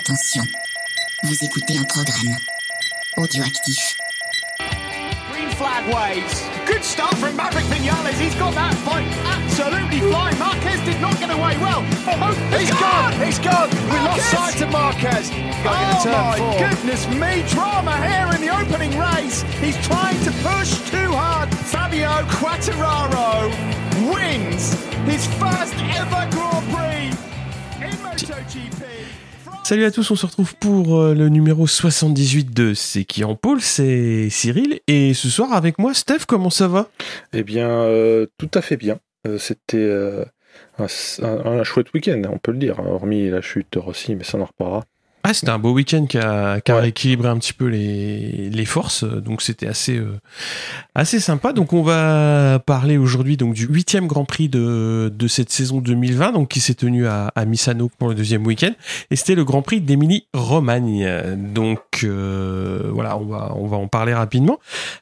Attention, vous écoutez un programme audioactif. Green flag waves. Good start from Maverick Vinales. He's got that fight absolutely flying. Marquez did not get away well. Oh, He's gone. He's gone. We lost sight of Marquez. Going Oh turn my four. goodness me, drama here in the opening race. He's trying to push too hard. Fabio Quattararo wins his first ever Grand Prix in MotoGP. Salut à tous, on se retrouve pour euh, le numéro 78 de C'est qui en pôle, c'est Cyril. Et ce soir avec moi, Steph, comment ça va? Eh bien, euh, tout à fait bien. Euh, C'était un, chouette week-end, on peut le dire, hein, hormis la chute de Rossi, mais ça en reparlera. Ah, c'était un beau week-end qui a, qui a Ouais. rééquilibré un petit peu les, les forces, donc c'était assez, euh, assez sympa. Donc on va parler aujourd'hui donc du huitième Grand Prix de, de cette saison 2020, donc qui s'est tenu à, à Misano pour le deuxième week-end, et c'était le Grand Prix d'Emilie Romagne. Donc euh, voilà, on va, on va en parler rapidement.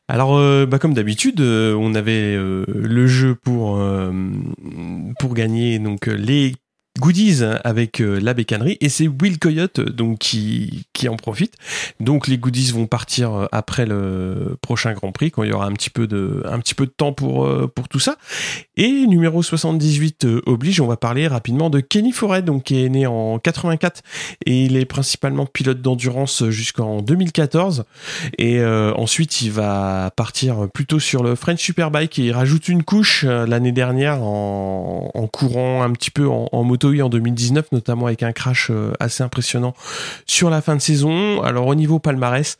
Alors, euh, bah, comme d'habitude, on avait le jeu pour pour gagner donc les goodies avec euh, la bécannerie et c'est Will Coyote euh, donc qui qui en profite. Donc les goodies vont partir euh, après le prochain Grand Prix quand il y aura un petit peu de un petit peu de temps pour pour tout ça. Et numéro 78 euh, oblige, on va parler rapidement de Kenny Forêt donc qui est né en 84 et il est principalement pilote d'endurance jusqu'en 2014 et ensuite il va partir plutôt sur le French Superbike et il rajoute une couche l'année dernière en, en courant un petit peu en moto En 2019 notamment avec un crash euh, assez impressionnant sur la fin de saison. Alors au niveau palmarès,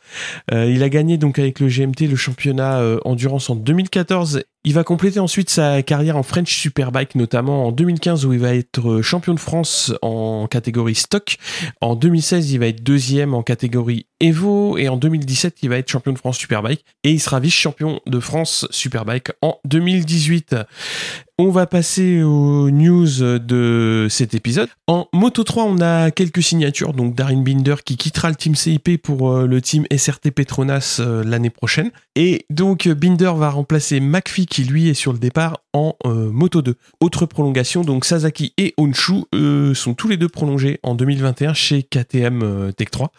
euh, il a gagné donc avec le GMT le championnat euh, endurance en 2014 il va compléter ensuite sa carrière en French Superbike, notamment en 2015 où il va être champion de France en catégorie stock. En 2016, il va être deuxième en catégorie Evo et en 2017, il va être champion de France Superbike et il sera vice-champion de France Superbike en 2018. On va passer aux news de cet épisode. En Moto 3, on a quelques signatures. Donc Darin Binder qui quittera le team CIP pour euh, le team SRT Petronas euh, l'année prochaine. Et donc euh, Binder va remplacer McPhee qui lui est sur le départ en euh, Moto 2. Autre prolongation, donc Sasaki et Honshu eux, sont tous les deux prolongés en 2021 chez KTM euh, Tech 3.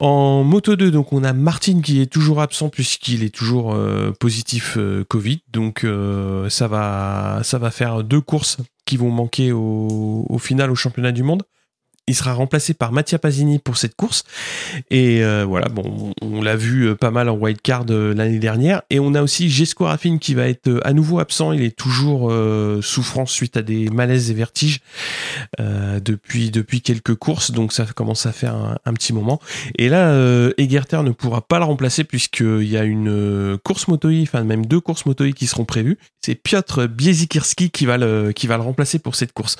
En Moto 2, donc on a Martin qui est toujours absent puisqu'il est toujours euh, positif euh, Covid. Donc euh, ça va faire deux courses qui vont manquer au final au championnat du monde. Il sera remplacé par Mattia Pasini pour cette course. Et euh, voilà, bon, on, l'a vu euh, pas mal en wildcard euh, l'année dernière. Et on a aussi Jesco Raffin qui va être à nouveau absent. Il est toujours souffrant suite à des malaises et vertiges depuis, quelques courses. Donc ça commence à faire un, petit moment. Et là, Egerter ne pourra pas le remplacer puisqu'il y a une course moto enfin même deux courses moto qui seront prévues. C'est Piotr Biezikirski qui va le, qui va le remplacer pour cette course.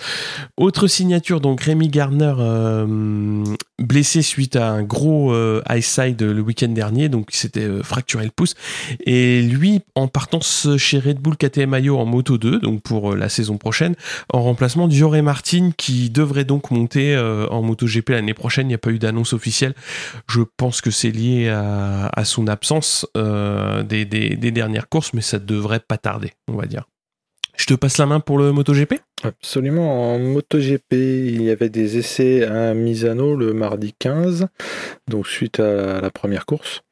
Autre signature, donc Rémi Gardner euh, blessé suite à un gros euh, high side le week-end dernier, donc il s'était euh, fracturé le pouce. Et lui, en partance chez Red Bull KTM Ayo en Moto 2, donc pour euh, la saison prochaine, en remplacement d'Ioré Martin qui devrait donc monter en MotoGP l'année prochaine. Il n'y a pas eu d'annonce officielle. Je pense que c'est lié à, son absence des, des, des dernières courses, mais ça devrait pas tarder, on va dire. Je te passe la main pour le MotoGP? Absolument, en MotoGP, il y avait des essais à Misano le mardi 15, donc suite à la première course.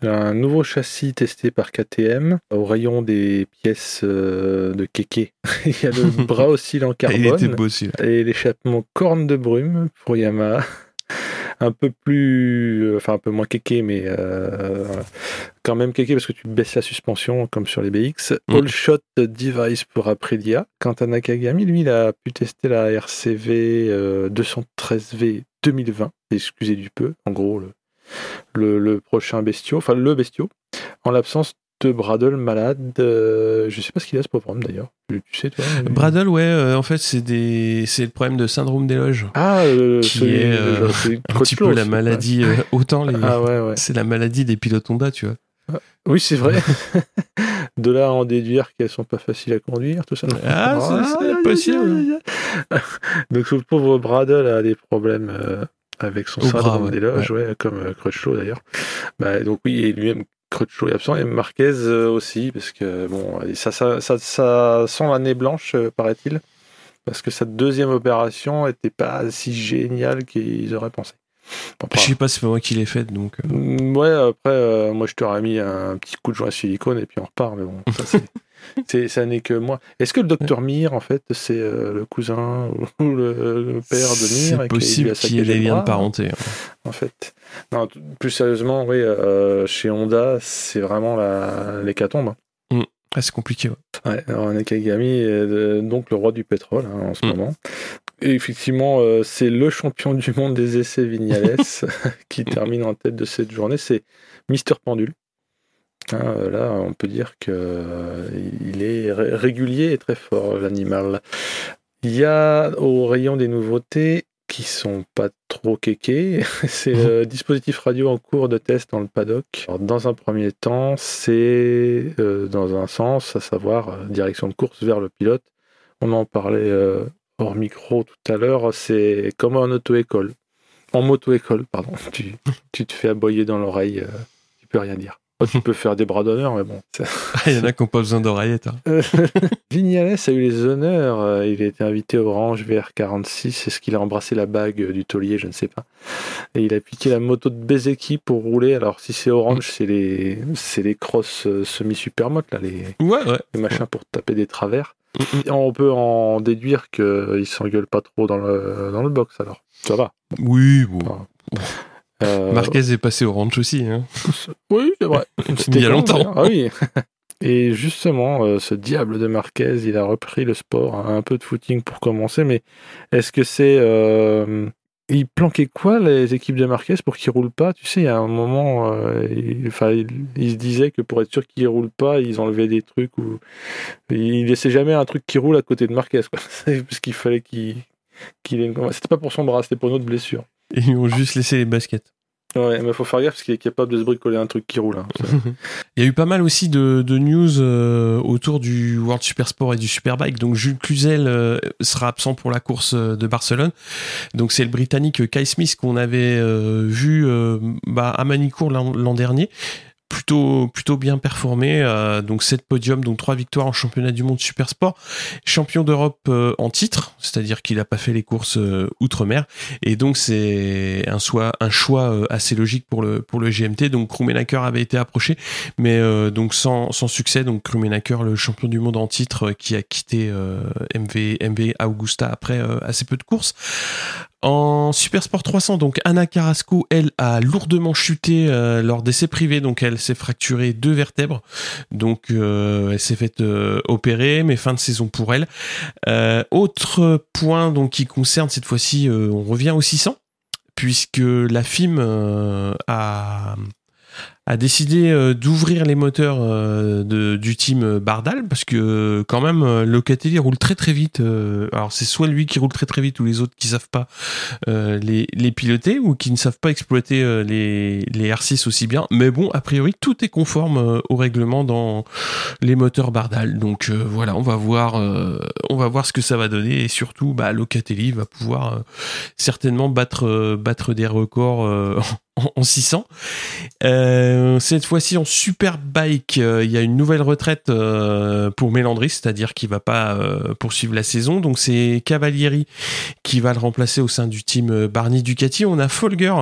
Un nouveau châssis testé par KTM au rayon des pièces euh, de kéké. il y a le bras Il était carbone beau aussi. là. et l'échappement corne de brume pour Yamaha. Un peu plus, enfin un peu moins kéké, mais euh, quand même kéké parce que tu baisses la suspension comme sur les BX. Mm. All shot device pour Aprilia. Quant à Nakagami, lui, il a pu tester la RCV euh, 213V 2020. Excusez du peu, en gros le, le, le prochain bestiau, enfin le bestiau, en l'absence de Bradle malade. euh, je sais pas ce qu'il a ce pauvre homme d'ailleurs. Tu sais toi Bradle, ouais, euh, en fait, c'est des, c'est le problème de syndrome d'éloge. Ah, euh, qui celui- est, euh, c'est Un petit peu la maladie, euh, autant les, Ah ouais, ouais. c'est la maladie des pilotes Honda, tu vois. Oui, c'est vrai. de là à en déduire qu'elles sont pas faciles à conduire, tout ça. Ah, c'est- c'est aïe, aïe, possible. Donc, ce pauvre Bradle a des problèmes euh, avec son syndrome ouais. d'éloge, ouais, comme euh, Crutchlow d'ailleurs. Bah, donc, oui, et lui-même, Crutchlow est absent, et Marquez euh, aussi, parce que bon, ça, ça, ça, ça sent l'année blanche, euh, paraît-il, parce que sa deuxième opération était pas si géniale qu'ils auraient pensé. Je sais pas, c'est pas moi qui l'ai fait, donc. Mm, ouais, après, moi je t'aurais mis un petit coup de joint à silicone et puis on repart, mais bon, ça c'est. ça n'est que moi. Est-ce que le docteur Mir, en fait, c'est le cousin ou le, père de Mir C'est possible qu'il y ait des liens de parenté. Hein. En fait? Non, plus sérieusement, oui, chez Honda, c'est vraiment l'hécatombe. Mm. Ah, c'est compliqué. Ouais. ouais alors Nakagami est donc le roi du pétrole hein, en ce mm. moment. Effectivement, euh, c'est le champion du monde des essais Vignales qui termine en tête de cette journée. C'est Mister Pendule. Hein, là, on peut dire qu'il euh, est régulier et très fort, l'animal. Il y a au rayon des nouveautés qui sont pas trop kékés. c'est le dispositif radio en cours de test dans le paddock. dans un premier temps, c'est euh, dans un sens, à savoir euh, direction de course vers le pilote. On en parlait euh, hors micro tout à l'heure, c'est comme en auto-école. En moto-école, pardon. Tu, tu, te fais aboyer dans l'oreille, tu peux rien dire. Oh, tu peux faire des bras d'honneur, mais bon. Il y en a qui n'ont pas besoin d'oreillettes. Hein. Vignales a eu les honneurs. Euh, il a été invité Orange VR46. Est-ce qu'il a embrassé la bague du taulier Je ne sais pas. Et il a piqué la moto de Bezeki pour rouler. Alors, si c'est Orange, c'est les, c'est les crosses euh, semi-supermotes, là, les, ouais, ouais. les machins pour taper des travers. On peut en déduire qu'il s'engueule pas trop dans le, dans le box, alors. Ça va. Oui, bon. Euh, Marquez est passé au ranch aussi. Hein. Oui, c'est vrai. C'était il y a longtemps. Ah oui. Et justement, euh, ce diable de Marquez, il a repris le sport, hein, un peu de footing pour commencer, mais est-ce que c'est... Euh, il planquait quoi les équipes de Marquez pour qu'ils roulent pas? Tu sais, il y a un moment, il, il, se disait que pour être sûr qu'ils roulent pas, ils enlevaient des trucs ou il laissait jamais un truc qui roule à côté de Marquez, parce qu'il fallait qu'il, ait... C'était pas pour son bras, c'était pour une autre blessure. Ils ont juste laissé les baskets. Ouais, mais faut faire gaffe parce qu'il est capable de se bricoler un truc qui roule. Hein, Il y a eu pas mal aussi de, news euh, autour du World Super Sport et du Superbike. Donc Jules Cluzel euh, sera absent pour la course euh, de Barcelone. Donc c'est le Britannique Kai Smith qu'on avait vu bah, à Manicourt l'an dernier plutôt plutôt bien performé. Euh, donc 7 podiums, donc 3 victoires en championnat du monde super sport, champion d'Europe euh, en titre, c'est-à-dire qu'il n'a pas fait les courses euh, outre-mer. Et donc c'est un, un choix assez logique pour le pour le GMT. Donc Krummenacker avait été approché, mais donc sans, sans succès. Donc Krummenacker, le champion du monde en titre, qui a quitté MV MV Augusta après assez peu de courses. En Super Sport 300, donc Anna Carrasco, elle, a lourdement chuté euh, lors d'essais privés, donc elle s'est fracturé deux vertèbres, donc euh, elle s'est faite euh, opérer, mais fin de saison pour elle. autre point donc qui concerne cette fois-ci, on revient au 600, puisque la FIM a a décidé euh, d'ouvrir les moteurs euh, de, du team Bardal parce que quand même euh, Locatelli roule très très vite. alors c'est soit lui qui roule très très vite ou les autres qui savent pas les, les piloter ou qui ne savent pas exploiter les, les R6 aussi bien. Mais bon, a priori tout est conforme au règlement dans les moteurs Bardal. Donc voilà, on va voir, on va voir ce que ça va donner et surtout bah, Locatelli va pouvoir certainement battre battre des records en, 600. Euh, cette fois-ci en Superbike, euh, il y a une nouvelle retraite euh, pour Mélandry, c'est-à-dire qu'il va pas poursuivre la saison. Donc c'est Cavalieri qui va le remplacer au sein du team Barney Ducati. On a Folger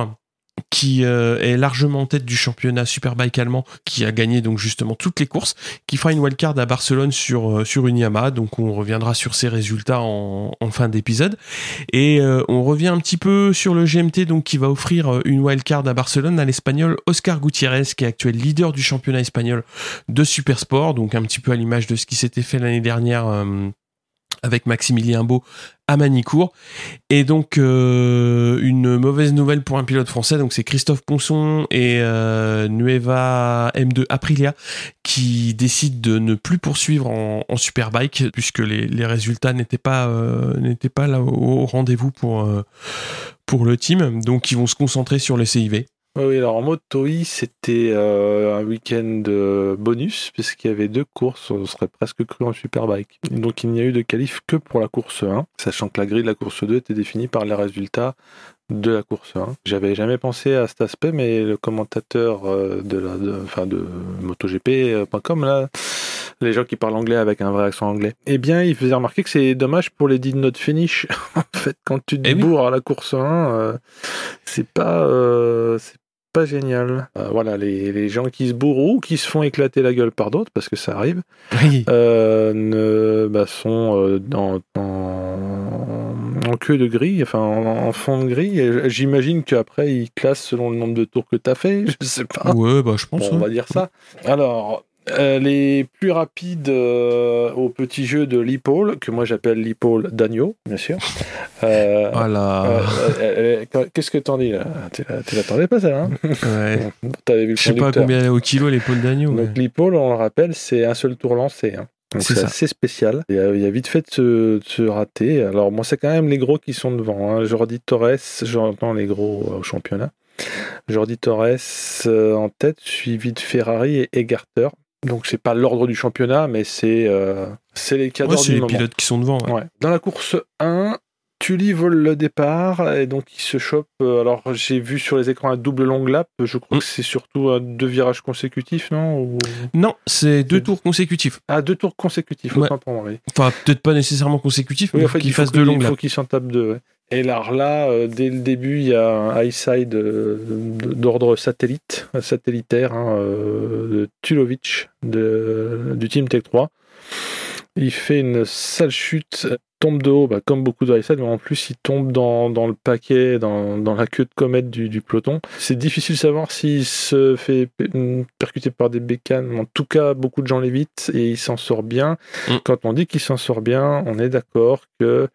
qui euh, est largement en tête du championnat Superbike allemand, qui a gagné donc justement toutes les courses, qui fera une wildcard à Barcelone sur euh, sur une Yamaha, donc on reviendra sur ses résultats en, fin d'épisode. Et euh, on revient un petit peu sur le GMT donc qui va offrir une wildcard à Barcelone à l'espagnol Oscar Gutiérrez qui est actuel leader du championnat espagnol de Supersport, donc un petit peu à l'image de ce qui s'était fait l'année dernière avec Maximilien Beau à Manicourt. Et donc euh, une mauvaise nouvelle pour un pilote français, donc c'est Christophe Ponson et euh, Nueva M2 Aprilia qui décident de ne plus poursuivre en, Superbike puisque les, résultats n'étaient pas euh, là au, rendez-vous pour pour le team. Donc ils vont se concentrer sur les CIV. Oui, alors en mode TOI, c'était euh, un week-end euh, bonus, puisqu'il y avait deux courses, on serait presque cru en Superbike. Donc il n'y a eu de qualif que pour la course 1, sachant que la grille de la course 2 était définie par les résultats de la course 1. J'avais jamais pensé à cet aspect, mais le commentateur euh, de la, de, enfin de MotoGP.com là les gens qui parlent anglais avec un vrai accent anglais. Eh bien, il faisait remarquer que c'est dommage pour les did not finish. en fait, quand tu te Eh oui. à la course 1, euh, c'est pas, euh, c'est pas génial. Euh, voilà, les, les gens qui se bourrent ou qui se font éclater la gueule par d'autres, parce que ça arrive, Oui. euh, ne, bah, sont euh, dans, en, en queue de grille, enfin en, en fond de grille. J'imagine qu'après, ils classent selon le nombre de tours que tu as fait. Je sais pas. Ouais, bah je pense. Bon, on ouais. va dire ça. Alors, euh, les plus rapides euh, au petit jeu de l'épaule, que moi j'appelle l'épaule d'agneau, bien sûr. Euh, Voilà. euh, Qu'est-ce que t'en dis là? Tu la- tu l'attendais pas ça, hein? Ouais. T'avais vu le Je sais pas combien elle est au kilo l'épaule d'agneau. Donc mais- l'épaule, on le rappelle, c'est un seul tour lancé. hein. Donc C'est assez spécial. Il y, a, il y a vite fait de se, de se rater. Alors moi, c'est quand même les gros qui sont devant. Hein. Jordi Torres, j'entends les gros au championnat. Jordi Torres en tête, suivi de Ferrari et Egarter. Donc c'est pas l'ordre du championnat, mais c'est euh, c'est les Ouais, cadres c'est du les moment. pilotes qui sont devant. ouais. Ouais. Dans la course 1, Tully vole le départ et donc il se chope. euh, alors j'ai vu sur les écrans un double long lap. Je crois Mm. que c'est surtout euh, deux virages consécutifs, non Ou- Non, c'est deux tours consécutifs. Ah, deux tours consécutifs, Ouais. autant pour moi. Oui, Enfin, peut-être pas nécessairement consécutifs, mais Oui, il en fait, qu'il fasse deux qu'il- longues Il faut laps. qu'il s'en tape deux. Et alors là, euh, dès le début, il y a un high side euh, d'ordre satellite, satellitaire, hein, euh, de Tulovic de, du Team Tech 3. Il fait une sale chute, tombe de haut, bah, comme beaucoup de high side, mais en plus il tombe dans, dans le paquet, dans, dans la queue de comète du, du peloton. C'est difficile de savoir s'il se fait pe- percuter par des bécanes, mais en tout cas, beaucoup de gens l'évitent et il s'en sort bien. Mm. Quand on dit qu'il s'en sort bien, on est d'accord que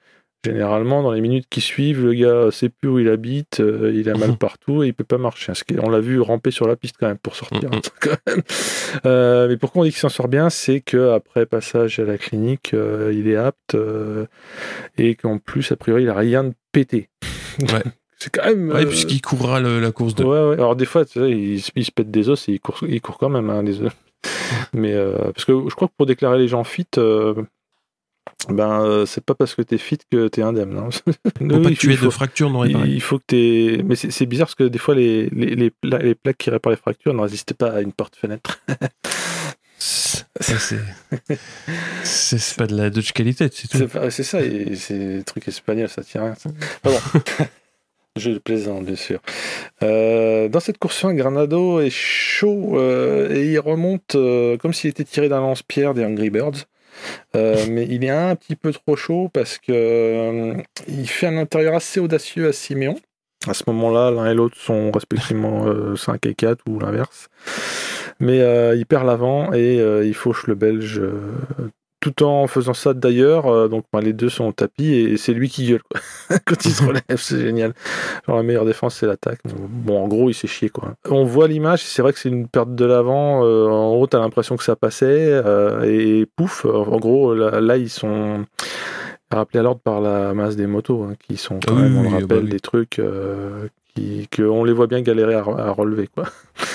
Généralement, dans les minutes qui suivent, le gars sait plus où il habite, euh, il a mal partout et il peut pas marcher. On l'a vu ramper sur la piste quand même pour sortir. Quand même. Euh, mais pourquoi on dit qu'il s'en sort bien? C'est que après passage à la clinique, euh, il est apte euh, et qu'en plus, a priori, il a rien de pété. Ouais. C'est quand même. Ouais, euh, puisqu'il courra le- la course de. Ouais, ouais. Alors des fois, il, se- il se pète des os et il court, il court quand même hein, des os. Mais euh, parce que je crois que pour déclarer les gens fit, euh, ben euh, c'est pas parce que t'es fit que t'es indemne. Hein. Faut Oui, pas que tu aies faut- de fracture non il, réparée. il faut que t'aies. Mais c'est bizarre parce que des fois les, les, les, pla- les plaques qui réparent les fractures ne résistent pas à une porte-fenêtre. C'est. Pas de la Dutch qualité, c'est tout. C'est ça, c'est des trucs espagnols, ça tient rien. bon. Je plaisante, bien sûr. Euh, dans cette course 1, Granado est chaud euh, et il remonte euh, comme s'il était tiré d'un lance-pierre des Angry Birds. Euh, mais il est un petit peu trop chaud parce que euh, il fait un intérieur assez audacieux à Siméon. À ce moment-là, l'un et l'autre sont respectivement euh, 5 et 4 ou l'inverse. Mais euh, il perd l'avant et il fauche le Belge tout en faisant ça d'ailleurs. euh, donc bah, les deux sont au tapis et c'est lui qui gueule quoi. quand il se relève, c'est génial. Genre la meilleure défense c'est l'attaque. Bon, en gros, il s'est chié quoi. On voit l'image, c'est vrai que c'est une perte de l'avant. euh, en gros, t'as l'impression que ça passait euh, et pouf. En gros, là, là, ils sont rappelés à l'ordre par la masse des motos hein, qui sont quand Ah oui, même, on oui, le ah rappelle, bah oui. des trucs. euh, qui, que on les voit bien galérer à, à relever quoi.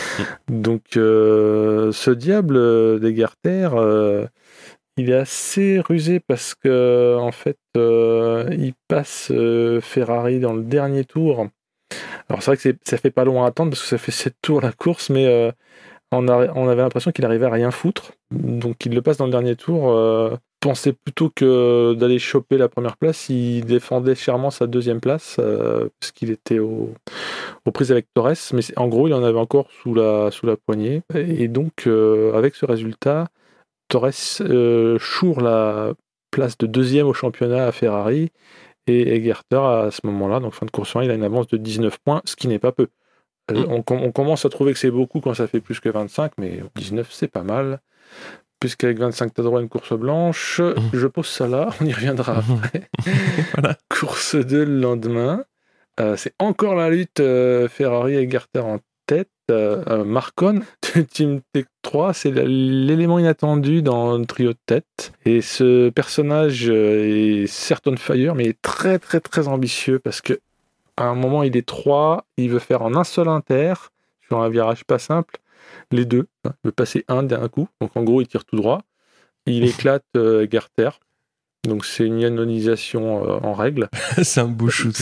Donc euh, ce diable euh, des Garter, euh, il est assez rusé parce que en fait euh, il passe euh, Ferrari dans le dernier tour. Alors c'est vrai que ça fait pas long à attendre parce que ça fait 7 tours la course, mais euh, on, avait l'impression qu'il arrivait à rien foutre. Donc il le passe dans le dernier tour. pensait plutôt que d'aller choper la première place, il défendait chèrement sa deuxième place parce qu'il était au, aux prises avec Torres. Mais en gros, il en avait encore sous la, poignée. Et donc, avec ce résultat, Torres euh, choure la place de deuxième au championnat à Ferrari. Et Egerter, à ce moment-là, donc fin de course 1, il a une avance de 19 points, ce qui n'est pas peu. Euh, Mm. On, com- on commence à trouver que c'est beaucoup quand ça fait plus que 25, mais 19, c'est pas mal. Puisqu'avec 25, tu as droit à une course blanche. Je pose ça là, on y reviendra après. Voilà. Course 2 le lendemain. Euh, c'est encore la lutte euh, Ferrari et Garter en tête. Euh, euh, Marcon de Team Tech 3, c'est l'élément inattendu dans le trio de tête. Et ce personnage euh, est certes on fire, mais il est très très très ambitieux parce que à un moment il est 3, il veut faire en un seul inter sur un virage pas simple les deux. hein. Il veut passer un d'un coup. Donc en gros il tire tout droit. Il éclate euh, Garter. Donc c'est une ionisation euh, en règle. c'est un beau shoot.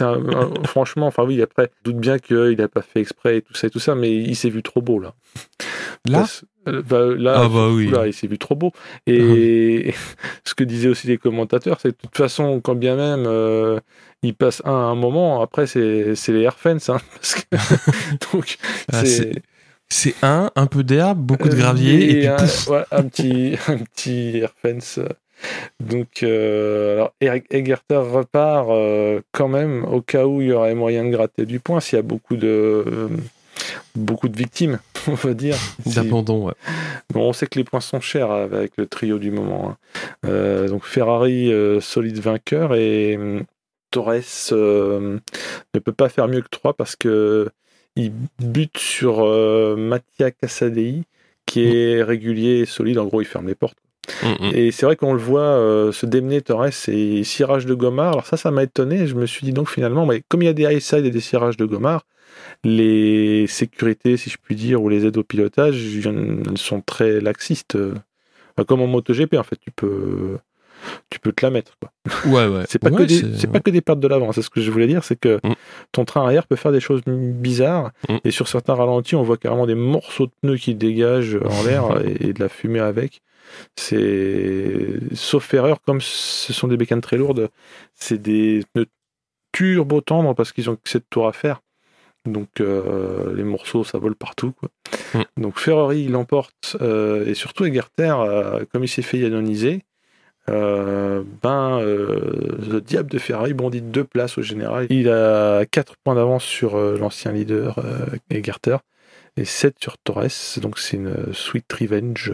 un- un- franchement, enfin oui, après, je doute bien qu'il n'a pas fait exprès et tout ça et tout ça, mais il s'est vu trop beau là. Là Parce- euh, bah, là, Ah bah oui. Oula, il s'est vu trop beau. Et ce que disaient aussi les commentateurs, c'est de toute façon, quand bien même euh, il passe un à un moment, après c'est les air fence. Hein, que... Donc, Ah, c'est C'est un, un peu d'herbe, beaucoup de gravier, et, puis un, ouais, un petit, un petit air fence. Donc, euh, alors Eric Egerter repart euh, quand même au cas où il y aurait moyen de gratter du point s'il y a beaucoup de euh, beaucoup de victimes, on va dire. D'abandon. Ouais. Bon, on sait que les points sont chers avec le trio du moment. hein. Donc Ferrari, solide vainqueur et Torres ne peut pas faire mieux que 3 parce que il bute sur Mattia Cassadei qui est régulier et solide. En gros, il ferme les portes. Mm, mm. Et c'est vrai qu'on le voit euh, se démener Torres et cirage de Gomard. Alors ça, ça m'a étonné. Je me suis dit donc finalement, mais comme il y a des high side et des cirages de Gomard, les sécurités, si je puis dire, ou les aides au pilotage, elles sont très laxistes. Enfin, Comme en MotoGP, en fait, tu peux, tu peux te la mettre. Quoi. Ouais, ouais. C'est pas, Ouais, que des- c'est pas que des pertes de l'avant. C'est ce que je voulais dire, c'est que Mm. ton train arrière peut faire des choses bizarres. Mm. Et sur certains ralentis, on voit carrément des morceaux de pneus qui dégagent en l'air et, et de la fumée avec. C'est sauf erreur, comme ce sont des bécanes très lourdes, c'est des pneus turbo tendres parce qu'ils ont que cette tour à faire. Donc euh, les morceaux, ça vole partout. Quoi. Mm. Donc Ferrari, il l'emporte euh, et surtout Egerter, euh, comme il s'est fait yanoniser, ben le diable de Ferrari bondit de deux places au général. Il a 4 points d'avance sur l'ancien leader Egerter et 7 sur Torres. Donc c'est une sweet revenge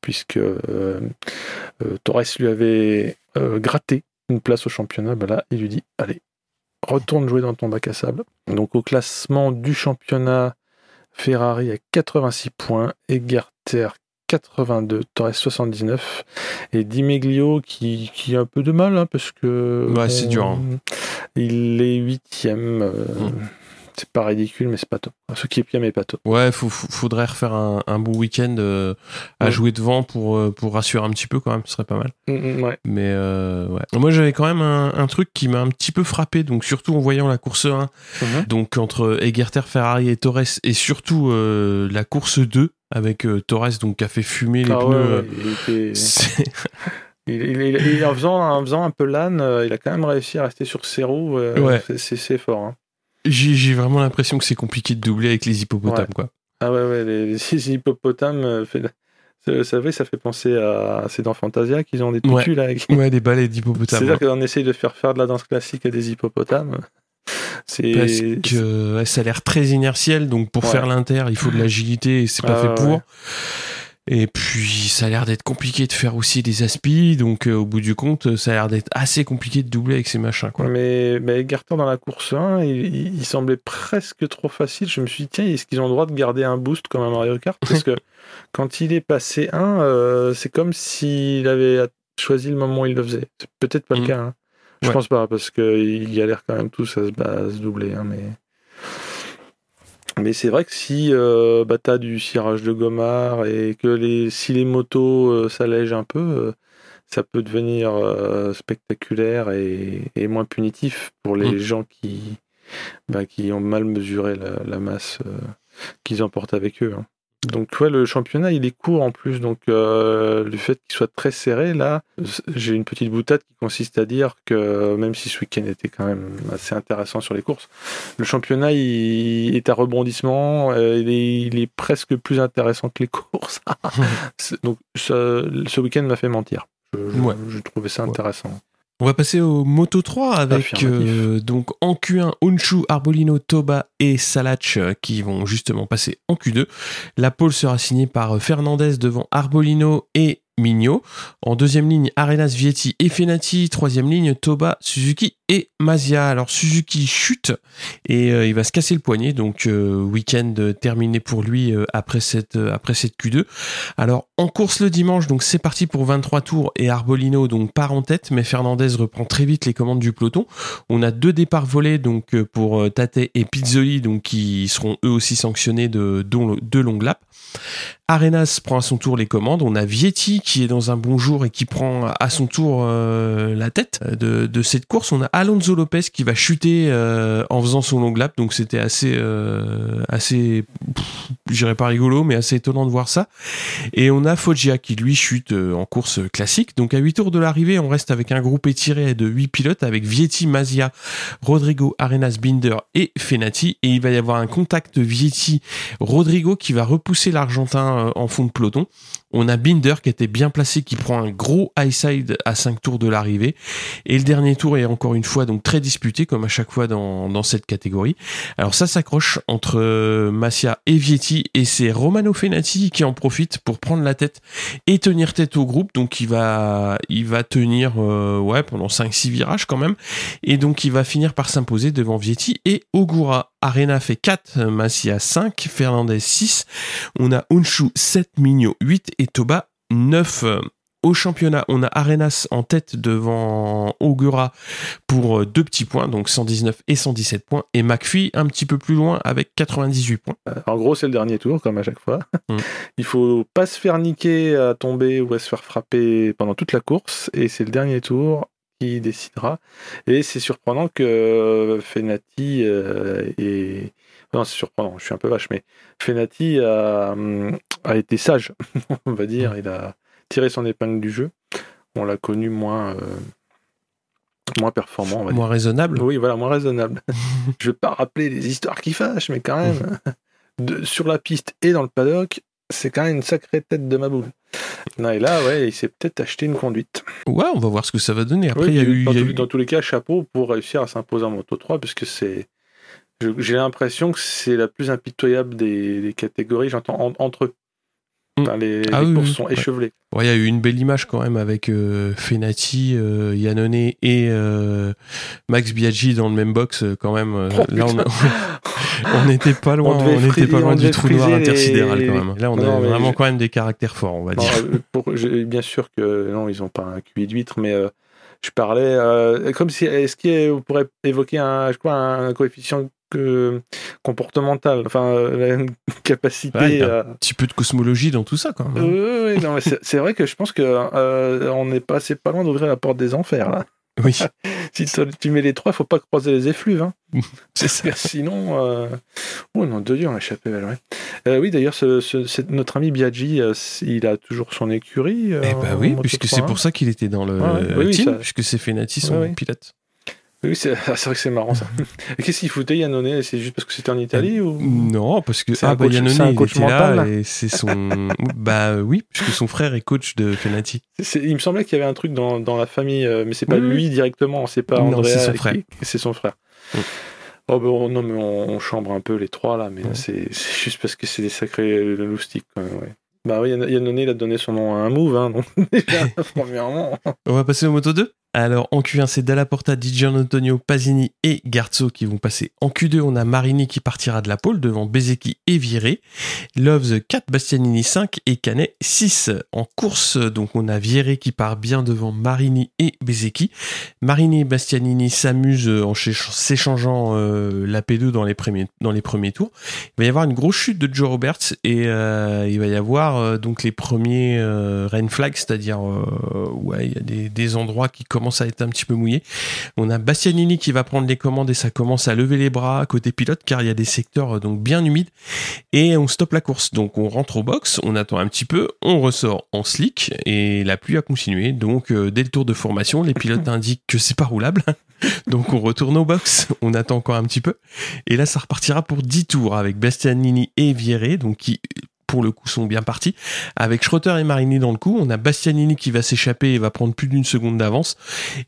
puisque euh, euh, Torres lui avait euh, gratté une place au championnat. Ben là, il lui dit allez, retourne jouer dans ton bac à sable. Donc au classement du championnat, Ferrari a 86 points, Egerter 82, Torres 79 et Di Meglio qui, qui a un peu de mal hein, parce que Ouais, c'est dur, hein. il est huitième. euh, Mm. C'est pas ridicule, mais c'est pas top. Ce qui est bien, mais pas top. Ouais, faut, faudrait refaire un, un bon week-end euh, à Ouais. jouer devant pour, euh, pour rassurer un petit peu quand même, ce serait pas mal. Mm, mm, ouais. Mais euh, ouais. Moi j'avais quand même un, un truc qui m'a un petit peu frappé, donc surtout en voyant la course 1, Mhm. donc entre Egerter, Ferrari et Torres, et surtout euh, la course 2 avec Torres donc qui a fait fumer les Ah pneus. ouais, était- c'est- il- il- il- il- en, faisant, en faisant un peu l'âne, il a quand même réussi à rester sur ses roues. euh, Ouais. c'est- C'est c'est fort. hein. J'ai vraiment l'impression que c'est compliqué de doubler avec les hippopotames quoi. Ah ouais, ouais, les, les hippopotames, euh, fait- vous savez, ça fait penser à. C'est dans Fantasia qu'ils ont des Ouais. tutus là. avec- Ouais, des balais d'hippopotames. C'est-à-dire qu'on essaye de faire faire de la danse classique à des hippopotames. C'est. Parce que ouais, ça a l'air très inertiel, donc pour Ouais. faire l'inter, il faut de l'agilité et c'est pas Ah fait ouais, pour. Et puis ça a l'air d'être compliqué de faire aussi des aspis, donc euh, au bout du compte, ça a l'air d'être assez compliqué de doubler avec ces machins quoi. Mais, mais Egerton dans la course 1, il, semblait presque trop facile. Je me suis dit, tiens, est-ce qu'ils ont le droit de garder un boost comme un Mario Kart? Parce que quand il est passé 1, euh, c'est comme s'il avait choisi le moment où il le faisait. C'est peut-être pas Mm. le cas. hein. Je Ouais. pense pas, parce qu'il galère quand même tous à se, bah, à se doubler. hein, mais mais c'est vrai que si euh, bah, t'as du cirage de Gomard et que les, si les motos euh, s'allègent un peu, euh, ça peut devenir euh, spectaculaire et, et moins punitif pour les Mm. gens qui, bah, qui ont mal mesuré la, la masse euh, qu'ils emportent avec eux. hein. Donc tu vois, le championnat, il est court en plus, donc euh, le fait qu'il soit très serré, là, j'ai une petite boutade qui consiste à dire que même si ce week-end était quand même assez intéressant sur les courses, le championnat il est à rebondissement, euh, il, est, il est presque plus intéressant que les courses. Donc ce week-end m'a fait mentir. Je, je- Ouais. je trouvais ça Ouais. intéressant. On va passer au Moto 3 avec euh, donc en Q1 Honshu, Arbolino, Toba et Salach euh, qui vont justement passer en Q2. La pole sera signée par euh, Fernandez devant Arbolino et Mignot. En deuxième ligne, Arenas, Vietti et Fenati. Troisième ligne, Toba, Suzuki et Mazia. Alors Suzuki chute et euh, il va se casser le poignet. Donc euh, week-end euh, terminé pour lui après cette après cette Q2. Alors en course le dimanche, donc c'est parti pour 23 tours et Arbolino donc part en tête, mais Fernandez reprend très vite les commandes du peloton. On a deux départs volés donc pour Tate et Pizzoli donc qui seront eux aussi sanctionnés de de, longues laps. Arenas prend à son tour les commandes. On a Vietti qui est dans un bon jour et qui prend à son tour la tête de, de cette course. On a Alonso Lopez qui va chuter euh, en faisant son long lap, donc c'était assez, euh, assez, je dirais pas rigolo, mais assez étonnant de voir ça. Et on a Foggia qui lui chute euh, en course classique. Donc à 8 tours de l'arrivée, on reste avec un groupe étiré de 8 pilotes avec Vietti, Mazia, Rodrigo, Arenas, Binder et Fenati. Et il va y avoir un contact Vietti, Rodrigo qui va repousser l'Argentin en fond de peloton. On a Binder qui était bien placé, qui prend un gros high side à 5 tours de l'arrivée. Et le dernier tour est encore une fois donc très disputé, comme à chaque fois dans, dans cette catégorie. Alors ça s'accroche entre euh, Massia et Vietti, et c'est Romano Fenati qui en profite pour prendre la tête et tenir tête au groupe. Donc il va, il va tenir euh, ouais, pendant 5-6 virages quand même. Et donc il va finir par s'imposer devant Vietti et Ogura. Arena fait 4, Massia 5, Fernandez 6. On a Unshu 7, Migno 8 et Toba 9. Au championnat, on a Arenas en tête devant Ogura pour euh, deux petits points, donc 119 et 117 points, et McPhee un petit peu plus loin avec 98 points. Euh, en gros, c'est le dernier tour, comme à chaque fois. Mm. Il faut pas se faire niquer à tomber ou à se faire frapper pendant toute la course, et c'est le dernier tour qui décidera. Et c'est surprenant que euh, Fenati et non, c'est surprenant, je suis un peu vache, mais Fenati a, hum, a été sage, on va dire. Il a tiré son épingle du jeu. On l'a connu moins, euh, moins performant. On va moins raisonnable Oui, voilà, moins raisonnable. je ne vais pas rappeler les histoires qui fâchent, mais quand même, de, sur la piste et dans le paddock, c'est quand même une sacrée tête de ma boule. Non, et là, ouais, il s'est peut-être acheté une conduite. Ouais, on va voir ce que ça va donner. Après, il y a eu, dans, il y a tous- eu- dans tous les cas, chapeau pour réussir à s'imposer en Moto 3, puisque c'est. J'ai l'impression que c'est la plus impitoyable des, des catégories, j'entends en- entre eux. Enfin, les, Ah les oui, courses oui, sont ouais. échevelées. Ouais, il y a eu une belle image quand même avec euh, Fenati, euh, Yannone et euh, Max Biaggi dans le même box quand même. Oh, là, on n'était pas loin, On n'était pas loin du trou noir les- intersidéral quand même. Là, on Non, a vraiment je- quand même des caractères forts, on va Non, dire. pour- bien sûr que non, ils n'ont pas un QI d'huître, mais je parlais comme si est-ce qu'on pourrait évoquer un, je crois, un coefficient que- comportemental, enfin euh, une capacité. Ouais, il y a à- Un petit peu de cosmologie dans tout ça quand même. Euh, oui, non, mais c'est vrai que je pense que euh, on est passé pas loin d'ouvrir la porte des enfers là. Oui, Si tu- mets les trois, faut pas croiser les effluves. Hein. c'est ça. Sinon, euh... oh non, de Dieu, on a échappé. Euh, oui, d'ailleurs, ce, ce- c'est- notre ami Biaggi, euh, il a toujours son écurie. euh, Eh bah oui, puisque 3, c'est pour ça qu'il était dans le Ouais, ouais. Oui, oui, team, ça- puisque c'est Fenati son ouais. pilote. Oui, c'est c'est vrai que c'est marrant ça. Et Qu'est-ce qu'il foutait Yannone? C'est juste parce que c'était en Italie ou? Non, parce que ah un bah coach- Yannone, un il était là et c'est son bah oui, puisque son frère est coach de Fenati. Il me semblait qu'il y avait un truc dans, dans la famille, euh, mais c'est pas Oui, lui directement, c'est pas Andrea. c'est son frère. C'est son frère. Oh, ben, on- non, mais on, on chambre un peu les trois là, mais Ouais. c'est juste parce que c'est des sacrés loustiques quand même. Ouais. Bah oui, Yann- Yannone, il a donné son nom à un move, hein, donc déjà, premièrement. On va passer au moto 2. Alors en Q1, c'est Dalla Porta, Di Antonio, Pasini et Garzo qui vont passer. En Q2, on a Marini qui partira de la pole devant Bezeki et Viré. Loves 4, Bastianini 5 et Canet 6. En course, donc on a Viré qui part bien devant Marini et Bezeki. Marini et Bastianini s'amusent en ch- s'échangeant euh, la P2 dans les, premiers, tours. Il va y avoir une grosse chute de Joe Roberts et euh, il va y avoir euh, donc les premiers euh, rain flags, c'est-à-dire euh, ouais, il y a des, des endroits qui commencent à être un petit peu mouillés. On a Bastianini qui va prendre les commandes et ça commence à lever les bras côté pilote car il y a des secteurs euh, donc bien humides et on stoppe la course. Donc on rentre au box, on attend un petit peu, on ressort en slick et la pluie a continué. Donc euh, dès le tour de formation, les pilotes indiquent que c'est pas roulable. Donc on retourne au box, on attend encore un petit peu. Et là, ça repartira pour 10 tours avec Bastianini et Vieré, donc qui pour le coup sont bien partis. Avec Schroeter et Marini dans le coup, on a Bastianini qui va s'échapper et va prendre plus d'une seconde d'avance.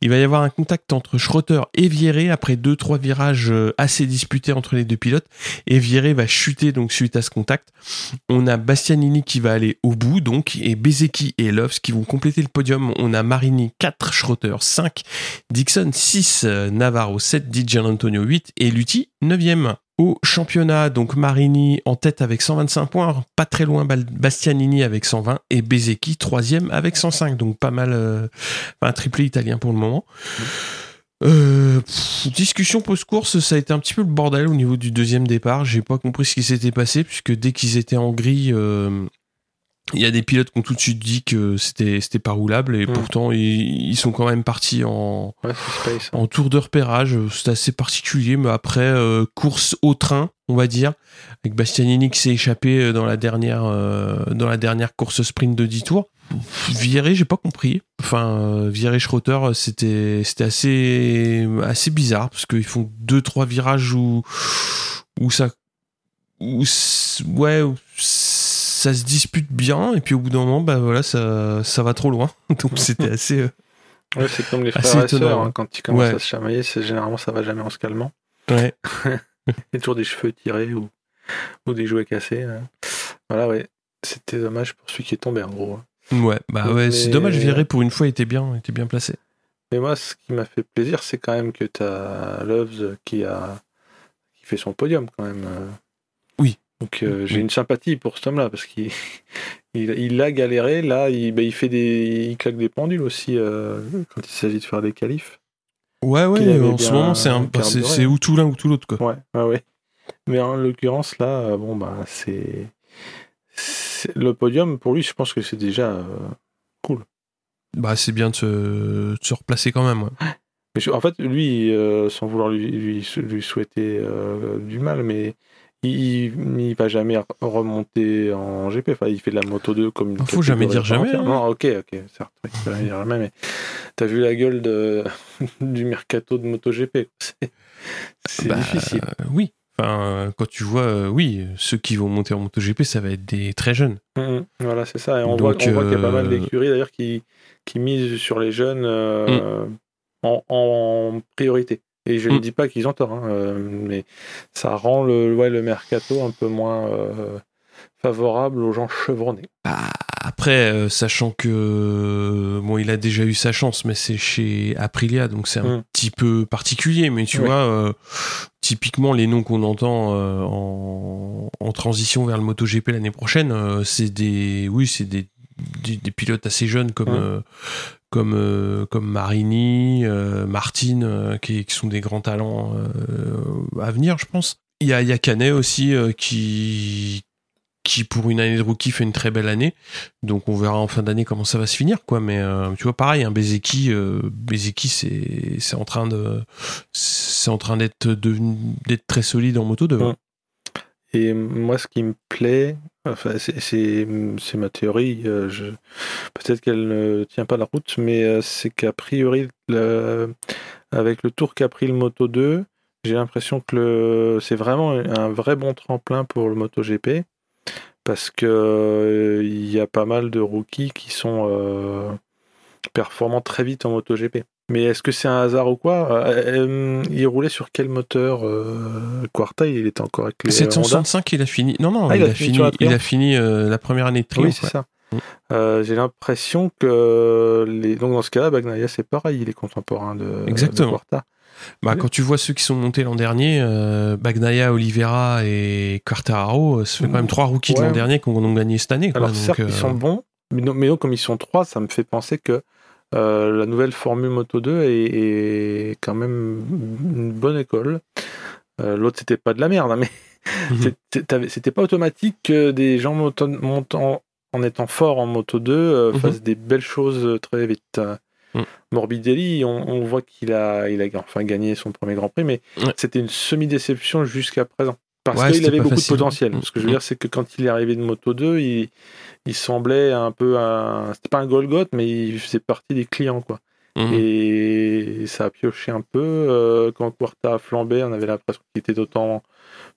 Il va y avoir un contact entre Schroeter et Vieré après deux trois virages euh, assez disputés entre les deux pilotes et Vieré va chuter donc suite à ce contact. On a Bastianini qui va aller au bout donc et Bezeki et Loves qui vont compléter le podium. On a Marini 4, Schroeter 5, Dixon 6, euh, Navarro 7, Di Gianantonio 8 et Lutti 9e. Au championnat, donc Marini en tête avec 125 points, pas très loin Bastianini avec 120 et Bezeki troisième avec 105, donc pas mal, euh, un triplé italien pour le moment. Euh, discussion post-course, ça a été un petit peu le bordel au niveau du deuxième départ. J'ai pas compris ce qui s'était passé puisque dès qu'ils étaient en grille, euh, Il y a des pilotes qui ont tout de suite dit que c'était c'était pas roulable et Mm. pourtant ils, ils sont quand même partis en Ouais, en tour de repérage. C'est assez particulier, mais après euh, course au train, on va dire, avec Bastianini qui s'est échappé euh, dans la dernière euh, dans la dernière course sprint de 10 tours. Viré, j'ai pas compris. Enfin, viré Schroeter, c'était c'était assez assez bizarre parce qu'ils font deux trois virages où où ça où ouais où ça se dispute bien et puis au bout d'un moment bah voilà ça ça va trop loin donc c'était assez euh, Ouais, c'est comme les frères et sœurs, hein. quand ils commencent Ouais. à se chamailler, c'est généralement ça va jamais en se calmant. ouais Il y a toujours des cheveux tirés ou, ou des jouets cassés. hein. Voilà, ouais. C'était dommage pour celui qui est tombé, en gros. hein. Ouais, bah ouais, c'est dommage, Viré pour une fois était bien, était bien placé. Mais moi, ce qui m'a fait plaisir, c'est quand même que tu as Loves qui a qui fait son podium quand même. Donc euh, j'ai Oui. une sympathie pour cet homme-là parce qu'il il, il a galéré. Là, il, bah, il fait des, il claque des pendules aussi euh, quand il s'agit de faire des qualifs. Ouais, ouais, en ce moment c'est un, c'est ou tout l'un ou tout l'autre quoi. Ouais, ouais, ouais. Mais en l'occurrence là, euh, bon bah c'est le podium pour lui. Je pense que c'est déjà. euh, Bah c'est bien de se, de se replacer quand même. ouais. Mais je- en fait, lui, sans vouloir lui, lui, lui souhaiter du mal, mais il, il va jamais remonter en GP. Enfin, il fait de la moto 2 comme une. Faut jamais dire jamais, hein. Non, ok, ok, certes. oui, faut jamais dire jamais, mais t'as vu la gueule de, du mercato de MotoGP. C'est c'est Bah, difficile. euh, oui. Enfin, quand tu vois, euh, oui, ceux qui vont monter en MotoGP, ça va être des très jeunes. Mhm, voilà, c'est ça. Et on Donc, voit, on voit qu'il y a pas mal euh, d'écuries d'ailleurs qui, qui misent sur les jeunes euh, Mm. en, en priorité. Et je ne Mm. dis pas qu'ils ont tort, hein, euh, mais ça rend le, ouais, le mercato un peu moins euh, favorable aux gens chevronnés. Bah, après, euh, sachant que euh, bon, il a déjà eu sa chance, mais c'est chez Aprilia, donc c'est un Mm. petit peu particulier. Mais tu vois, typiquement les noms qu'on entend en, en transition vers le MotoGP l'année prochaine, c'est des, oui, c'est des, des, des pilotes assez jeunes comme Mm. Comme euh, comme Marini, euh, Martin, euh, qui, sont des grands talents à venir, je pense. Il y a, Canet aussi qui qui pour une année de rookie fait une très belle année. Donc on verra en fin d'année comment ça va se finir quoi mais tu vois pareil un Bezeki euh, Bezeki c'est en train de c'est en train d'être d'être très solide en moto 2. Mm. Et moi, ce qui me plaît, c'est- ma théorie, euh, peut-être qu'elle ne tient pas la route, mais euh, c'est qu'a priori, avec le tour qu'a pris le Moto 2, j'ai l'impression que c'est vraiment un vrai bon tremplin pour le MotoGP, parce que euh, il y a pas mal de rookies qui sont performants très vite en MotoGP. Mais est-ce que c'est un hasard ou quoi? Euh, euh, Il roulait sur quel moteur? Euh, Quarta Il était encore avec les Honda 765 il a fini. Non non, Ah, il, a fini la il a Triumph. fini euh, la première année de Oui, triomphe. c'est ouais. ça. Mm. Euh, J'ai l'impression que les... donc dans ce cas-là, Bagnaia c'est pareil, il est contemporain de, Exactement. de Quarta. Bah, Oui. quand tu vois ceux qui sont montés l'an dernier, euh, Bagnaia, Oliveira et Quartararo, euh, ça fait quand même trois rookies de l'an dernier qui ont gagné cette année. Quoi, Alors donc, certes, euh, ils sont bons, mais, non, mais non, comme ils sont trois, ça me fait penser que euh, la nouvelle Formule Moto 2 est, est quand même une bonne école. Euh, L'autre, c'était pas de la merde, hein, mais c'était- pas automatique que des gens montant en étant forts en Moto 2 euh, Mhm. fassent des belles choses très vite. Mhm. Morbidelli, on, on voit qu'il a, il a enfin gagné son premier Grand Prix, mais c'était une semi-déception jusqu'à présent. Parce Ouais, qu'il avait beaucoup facile. de potentiel. Mhm. Ce que je veux dire, c'est que quand il est arrivé de Moto 2, il, il semblait un peu un. C'était pas un Golgoth, mais il faisait partie des clients, quoi. Mhm. Et ça a pioché un peu. euh, quand Quarta a flambé, on avait l'impression qu'il était d'autant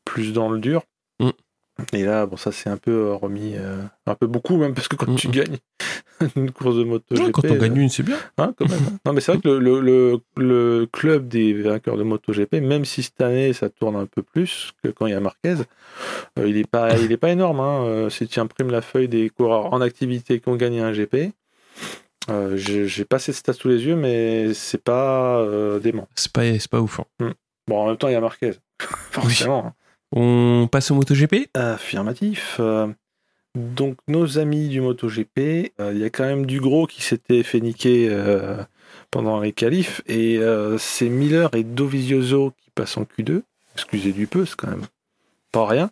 plus dans le dur. Mm. Et là, bon, ça s'est un peu euh, remis, euh, un peu beaucoup même, parce que quand Mm, tu mm. gagnes une course de moto Ouais, GP, quand on gagne euh, une, c'est bien. hein, quand même. hein. non, mais c'est vrai que le, le, le, club des vainqueurs de MotoGP, même si cette année ça tourne un peu plus que quand il y a Marquez, euh, il est pas, il est pas énorme. Hein. Euh, si tu imprimes la feuille des coureurs en activité qui ont gagné un GP, euh, j'ai pas ces stats sous les yeux, mais c'est pas dément. C'est pas, c'est pas ouf. hein. Bon, en même temps, il y a Marquez. Forcément. hein. On passe au MotoGP? Affirmatif. Euh, donc, nos amis du MotoGP, euh, il y a quand même du gros qui s'était fait niquer euh, pendant les qualifs. Et c'est Miller et Dovizioso qui passent en Q2. Excusez du peu, c'est quand même pas rien.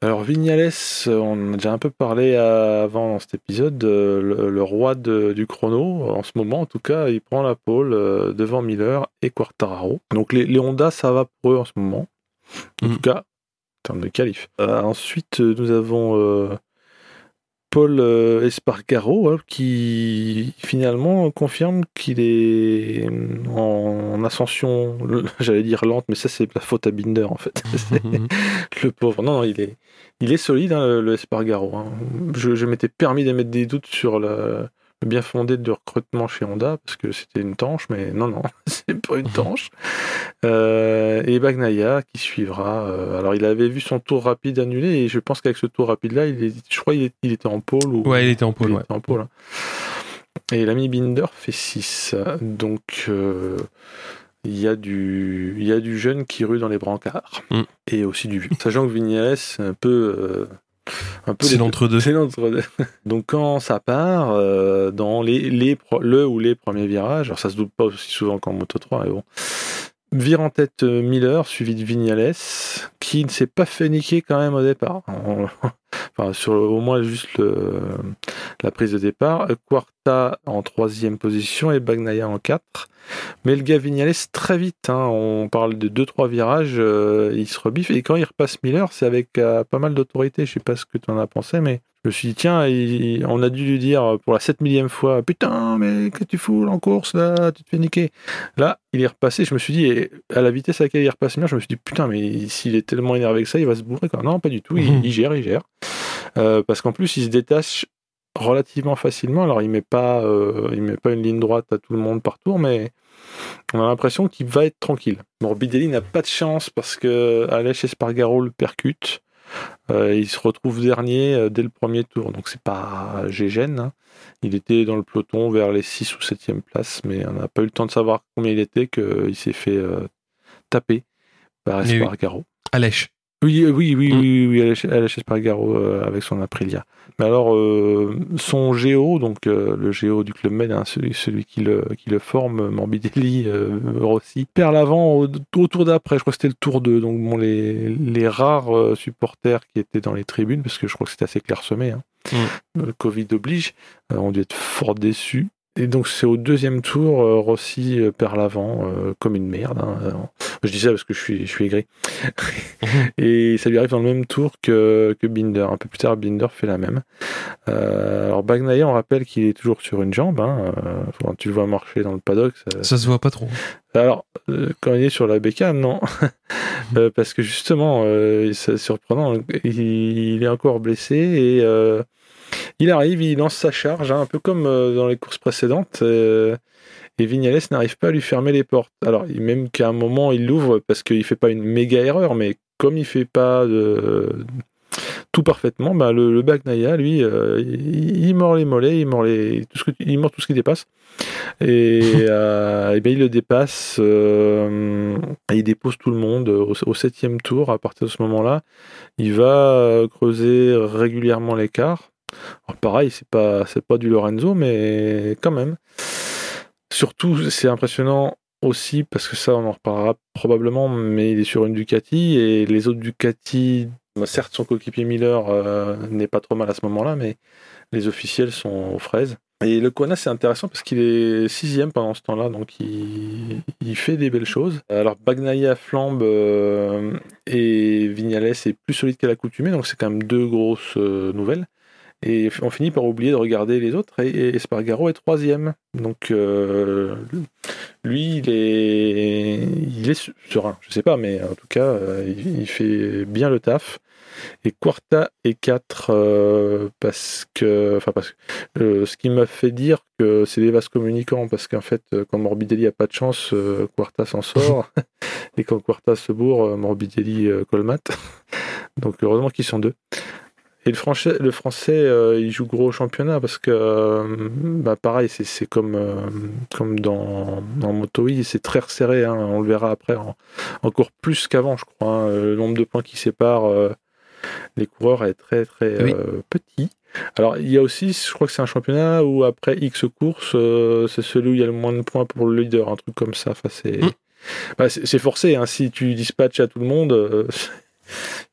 Alors Vignales, on a déjà un peu parlé avant dans cet épisode, le, roi du chrono, en ce moment en tout cas, il prend la pole devant Miller et Quartararo. Donc les, les Honda, ça va pour eux en ce moment. En Mhm. tout cas, en termes de qualif. Euh, ensuite, nous avons euh, Paul euh, Espargaro hein, qui finalement confirme qu'il est en ascension, j'allais dire lente, mais ça c'est la faute à Binder en fait. le pauvre. Non, non, il est, il est solide, hein, le, Espargaro. hein. Je, je m'étais permis d'émettre des doutes sur le bien fondé du recrutement chez Honda parce que c'était une tanche, mais non, non, c'est pas une tanche. Euh, et Bagnaia qui suivra. euh, alors, il avait vu son tour rapide annulé et je pense qu'avec ce tour rapide-là, il est, je crois qu'il était en pôle. Ou, Ouais, il était en pôle, il ouais. était en pôle, hein. Et l'ami Binder fait 6. Donc, euh, il y, a du, il y a du jeune qui rue dans les brancards. Mm. Et aussi du vieux. Sachant que Vignales, c'est un peu. C'est l'entre-deux. c'est l'entre-deux. Donc quand ça part, euh, dans les, les pro- le ou les premiers virages, alors ça se doute pas aussi souvent qu'en Moto 3, mais bon. Vire en tête euh, Miller, suivi de Vignales, qui ne s'est pas fait niquer quand même au départ. On- Enfin, sur au moins juste le- la prise de départ. Quarta en troisième position et Bagnaia en 4. Mais le gars Vignales, très vite, hein, on parle de 2-3 virages, euh, il se rebiffe. Et quand il repasse Miller, c'est avec euh, pas mal d'autorité. Je sais pas ce que tu en as pensé, mais je me suis dit, tiens, il- on a dû lui dire pour la 7 millième fois, putain, mais que tu fous en course là, tu te fais niquer. Là, il est repassé, je me suis dit, et à la vitesse à laquelle il repasse Miller, je me suis dit, putain, mais s'il est tellement énervé que ça, il va se bourrer. Quoi. Non, pas du tout, il, il gère, il gère. Euh, parce qu'en plus, il se détache relativement facilement. Alors, il met pas, euh, il met pas une ligne droite à tout le monde par tour, mais on a l'impression qu'il va être tranquille. Morbidelli n'a pas de chance parce que Aleix Espargaro le percute. Euh, il se retrouve dernier dès le premier tour, donc c'est pas Gégène. hein. Il était dans le peloton vers les 6 ou 7e places, mais on n'a pas eu le temps de savoir combien il était qu'il s'est fait taper par. Espargaro. Alèche. Oui, euh, oui, oui, Mm. oui, oui, Aleix Aleix Espargaro euh, avec son Aprilia. Mais alors, euh, son géo, donc le géo du Club Med, hein, celui, qui, le, qui le forme, Morbidelli, Rossi, perd l'avant au, tour d'après, je crois que c'était le tour 2. Donc, bon, les, les rares supporters qui étaient dans les tribunes, parce que je crois que c'était assez clairsemé, hein, le Covid oblige, ont dû être fort déçus. Et donc c'est au deuxième tour, euh, Rossi euh, perd l'avant euh, comme une merde. hein. Euh, Je dis ça parce que je suis, je suis aigri. Et ça lui arrive dans le même tour que, que Binder. Un peu plus tard, Binder fait la même. Euh, alors Bagnaia, on rappelle qu'il est toujours sur une jambe. Hein. Tu le vois marcher dans le paddock, ça- Ça se voit pas trop. alors, euh, quand il est sur la bécane, non. Euh, parce que justement, euh, c'est surprenant, il, il est encore blessé et euh, il arrive, il lance sa charge, hein, un peu comme euh, dans les courses précédentes. euh, et Vignales n'arrive pas à lui fermer les portes. Alors, même qu'à un moment, il l'ouvre parce qu'il fait pas une méga erreur, mais comme il fait pas de tout parfaitement, bah, le, le Bagnaia, lui, euh, il, il mord les mollets, il mord, les, tout ce que, il mord tout ce qui dépasse. Et, euh, et ben, il le dépasse, euh, et il dépose tout le monde au, au septième tour. À partir de ce moment-là, il va creuser régulièrement l'écart. Pareil, c'est pas, c'est pas du Lorenzo, mais quand même. Surtout, c'est impressionnant aussi parce que ça, on en reparlera probablement, mais il est sur une Ducati et les autres Ducati, certes, son coéquipier Miller euh, n'est pas trop mal à ce moment-là, mais les officiels sont aux fraises. Et le Kona, c'est intéressant parce qu'il est sixième pendant ce temps-là, donc il, il fait des belles choses. Alors Bagnaia flambe euh, et Vignales est plus solide qu'à l'accoutumée, donc c'est quand même deux grosses euh, nouvelles. Et on finit par oublier de regarder les autres, et, Espargaro est troisième. Donc euh, lui, il est, il est serein, je sais pas, mais en tout cas, euh, il, il fait bien le taf. Et Quarta est 4 euh, parce que, enfin parce que, euh, ce qui m'a fait dire que c'est des vases communicants parce qu'en fait, quand Morbidelli a pas de chance, euh, Quarta s'en sort, et quand Quarta se bourre, Morbidelli colmate. Donc heureusement qu'ils sont deux. Et le français, le français euh, il joue gros au championnat parce que, euh, bah pareil, c'est, comme, euh, comme dans, dans Moto E, c'est très resserré. hein, on le verra après, en- encore plus qu'avant, je crois. hein, le nombre de points qui séparent euh, les coureurs est très très Oui. petit. Alors il y a aussi, je crois que c'est un championnat où après X courses, c'est celui où il y a le moins de points pour le leader, un truc comme ça. Enfin, c'est, Mm. bah, c'est, forcé. Hein, si tu dispatches à tout le monde, euh,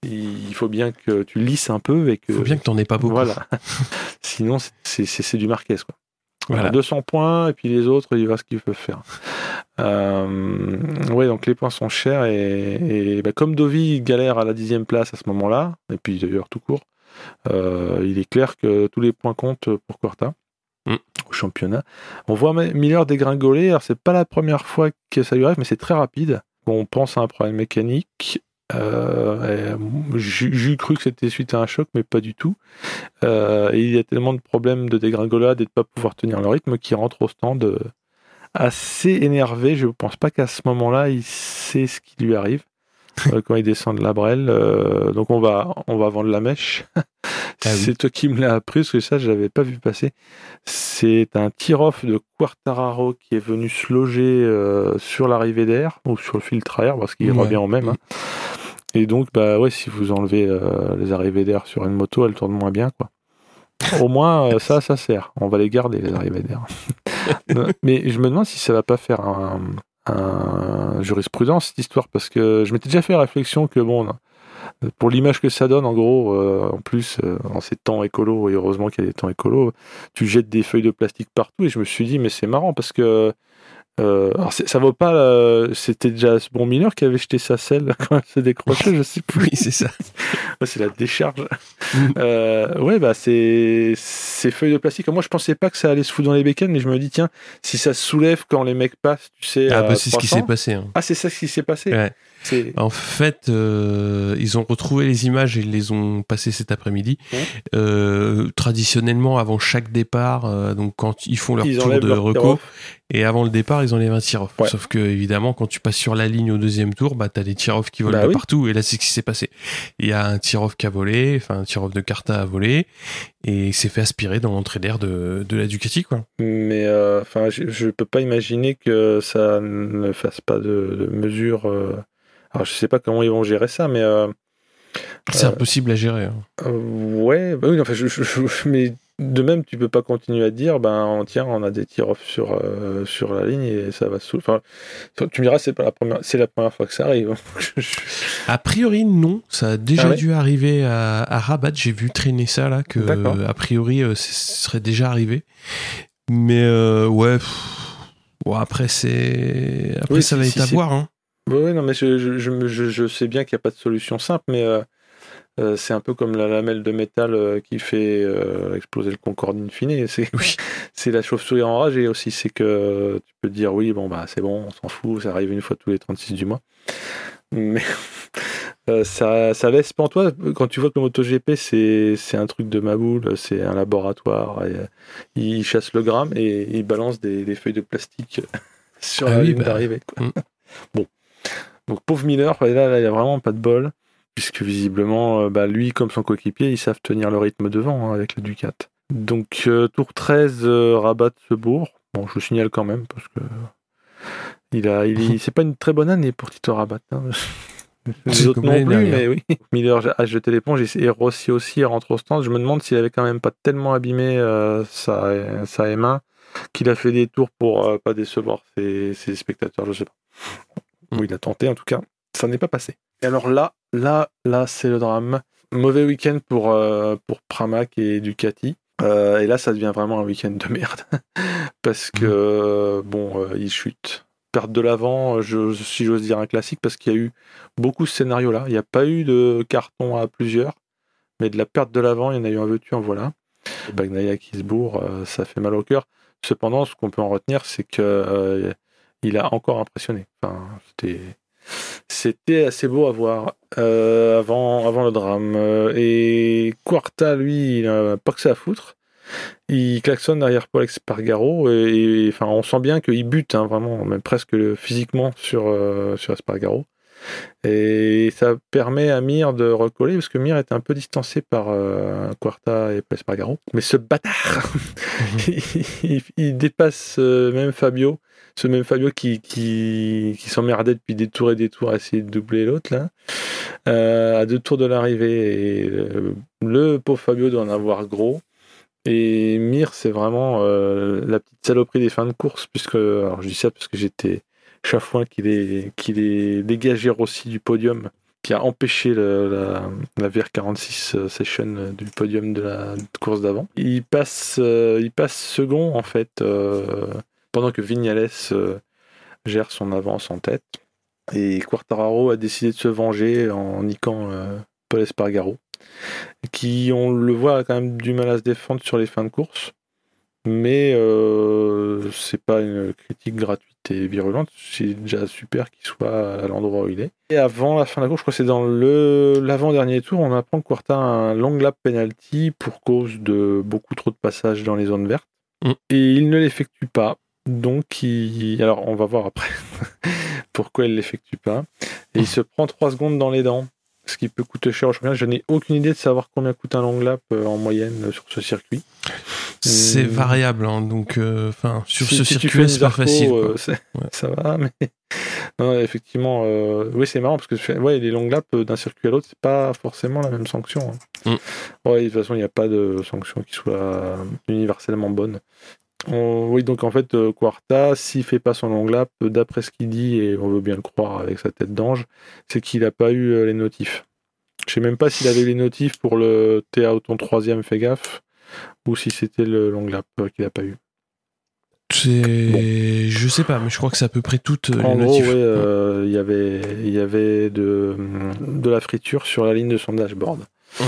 il faut bien que tu lisses un peu et que. Il faut bien que tu n'en aies pas beaucoup. Voilà. Sinon, c'est du Marquez. Quoi. Voilà. 200 points, et puis les autres, il va ce qu'ils peuvent faire. Euh, ouais, donc les points sont chers, et, bah, comme Dovi galère à la dixième place à ce moment-là, et puis d'ailleurs tout court, euh, il est clair que tous les points comptent pour Quarta. Mm. au championnat. On voit Miller dégringoler, alors c'est pas la première fois que ça lui arrive, mais c'est très rapide. On pense à un problème mécanique, euh, J'ai cru que c'était suite à un choc, mais pas du tout. Euh, et il y a tellement de problèmes de dégringolade et de pas pouvoir tenir le rythme qu'il rentre au stand euh, assez énervé. Je ne pense pas qu'à ce moment-là, il sait ce qui lui arrive. Quand il descend de la brelle. Donc on va, on va vendre la mèche. Ah c'est toi qui me l'as appris, parce que ça, je l'avais pas vu passer. C'est un tir-off de Quartararo qui est venu se loger euh, sur l'arrivée d'air, ou sur le filtre à air, parce qu'il revient en même. Hein. Et donc, bah ouais, si vous enlevez les arrivées d'air sur une moto, elle tourne moins bien, quoi. Au moins, ça, ça sert. On va les garder, les arrivées d'air. Mais je me demande si ça va pas faire un, un jurisprudence cette histoire parce que je m'étais déjà fait la réflexion que bon pour l'image que ça donne en gros euh, en plus euh, en ces temps écolos et heureusement qu'il y a des temps écolos tu jettes des feuilles de plastique partout et je me suis dit mais c'est marrant parce que euh, alors ça vaut pas. Euh, c'était déjà ce bon mineur qui avait jeté sa selle quand elle se décrochait, je sais plus. oui, c'est ça. c'est la décharge. Mm. euh, ouais, bah c'est ces feuilles de plastique. Moi, je pensais pas que ça allait se foutre dans les bécanes, mais je me dis tiens, si ça se soulève quand les mecs passent, tu sais. Ah bah c'est ce qui s'est passé. Hein. Ah c'est ça ce qui s'est passé. Ouais. En fait, euh, ils ont retrouvé les images et ils les ont passées cet après-midi. Euh, traditionnellement, avant chaque départ, euh, donc quand ils font leur tour de reco, et avant le départ, ils enlèvent un tir-off. Sauf que, évidemment, quand tu passes sur la ligne au deuxième tour, bah, t'as des tir-off qui volent bah de partout. Et là, c'est ce qui s'est passé. Il y a un tir-off qui a volé, enfin, un tir-off de Carta a volé, et il s'est fait aspirer dans l'entrée d'air de, de la Ducati, quoi. Mais, enfin, je, je peux pas imaginer que ça ne fasse pas de, de mesures alors je sais pas comment ils vont gérer ça, mais euh, c'est euh, impossible à gérer. Hein. Euh, ouais, bah oui, enfin, je, mais de même, tu peux pas continuer à dire, ben tiens, on a des tirs-off sur sur la ligne et ça va sous. Enfin, tu me diras, c'est pas la première, c'est la première fois que ça arrive. a priori, non, ça a déjà ah dû arriver à, Rabat. J'ai vu traîner ça là, que a priori, ce serait déjà arrivé. Mais ouais. Bon, après, c'est. Après, ça va être à voir. Hein. Oui, non, mais je, je, je, je sais bien qu'il n'y a pas de solution simple, mais euh, euh, c'est un peu comme la lamelle de métal euh, qui fait exploser le Concorde in fine. C'est oui. la chauve-souris enragée aussi. C'est que tu peux dire oui, bon, bah c'est bon, on s'en fout, ça arrive une fois tous les 36 du mois. Mais ça, ça laisse toi Quand tu vois que le MotoGP, c'est un truc de ma boule, c'est un laboratoire, il chasse le gramme et il balance des, des feuilles de plastique sur ah la ligne bah, d'arrivée. Mm. Bon. Donc pauvre Miller, là, là, il n'y a vraiment pas de bol, puisque visiblement, euh, bah, lui comme son coéquipier, ils savent tenir le rythme devant hein, avec le Ducat. Donc euh, tour 13, euh, Rabat se bourre. Bon, je vous signale quand même, parce que il a, il, c'est pas une très bonne année pour Tito Rabat. Hein. Les autres non plus, mais oui. Miller a jeté l'éponge et Rossi aussi rentre au stand. Je me demande s'il avait quand même pas tellement abîmé sa, sa M1 qu'il a fait des tours pour pas décevoir ses, ses spectateurs, je sais pas. Ou il a tenté en tout cas. Ça n'est pas passé. Et alors là, là, là, c'est le drame. Mauvais week-end pour, euh, pour Pramac et Ducati. Euh, et là, ça devient vraiment un week-end de merde. parce que, euh, bon, ils chutent. Perte de l'avant, je, si j'ose dire un classique, parce qu'il y a eu beaucoup de scénarios là. Il n'y a pas eu de carton à plusieurs, mais de la perte de l'avant, il y en a eu un veux-tu, en voilà. Bagnaia qui se bourre, ça fait mal au cœur. Cependant, ce qu'on peut en retenir, c'est que il a encore impressionné. Enfin, c'était assez beau à voir euh, avant, avant le drame. Et Quarta, lui, il n'a pas que ça à foutre. Il klaxonne derrière Paul Espargaro et, enfin, on sent bien qu'il bute hein, vraiment, même presque physiquement sur, euh, sur Espargaro. Et ça permet à Mir de recoller parce que Mir est un peu distancé par euh, Quarta et Espargaro. Mais ce bâtard, il, dépasse même Fabio ce même Fabio qui, qui, qui s'emmerdait depuis des tours et des tours à essayer de doubler l'autre, là, euh, à deux tours de l'arrivée. Et euh, le pauvre Fabio doit en avoir gros. Et Mir, c'est vraiment euh, la petite saloperie des fins de course, puisque, alors je dis ça parce que j'étais chafouin qu'il est, qu'il est dégagé aussi du podium, qui a empêché la, la, VR46 Session du podium de la course d'avant. Il passe, il passe second en fait pendant que Vignales gère son avance en tête. Et Quartararo a décidé de se venger en niquant Paul Espargaro, qui, on le voit, a quand même du mal à se défendre sur les fins de course. Mais euh, c'est pas une critique gratuite et virulente. C'est déjà super qu'il soit à l'endroit où il est. Et avant la fin de la course, je crois que c'est dans le l'avant-dernier tour, on apprend que Quarta a un long lap penalty pour cause de beaucoup trop de passages dans les zones vertes. Mm. Et il ne l'effectue pas. Donc, il... alors on va voir après pourquoi il l'effectue pas. Et il se prend 3 secondes dans les dents ce qui peut coûter cher au championnat. Je n'ai aucune idée de savoir combien coûte un long lap euh, en moyenne euh, sur ce circuit. C'est euh, variable, hein, donc enfin sur ce circuit c'est pas facile. Ça va, mais non, effectivement, oui c'est marrant parce que ouais, les long laps d'un circuit à l'autre c'est pas forcément la même sanction. Hein. Mm. Ouais, de toute façon il n'y a pas de sanction qui soit universellement bonne oui, donc en fait, euh, Quarta, s'il fait pas son long lap, d'après ce qu'il dit, et on veut bien le croire avec sa tête d'ange, c'est qu'il n'a pas eu euh, les notifs. Je sais même pas s'il avait les notifs pour le TA ton troisième, fais gaffe, ou si c'était le long lap euh, qu'il n'a pas eu. C'est, je sais pas, mais je crois que c'est à peu près toutes les en notifs. gros, il y avait, il y avait de, de la friture sur la ligne de son dashboard. Mmh.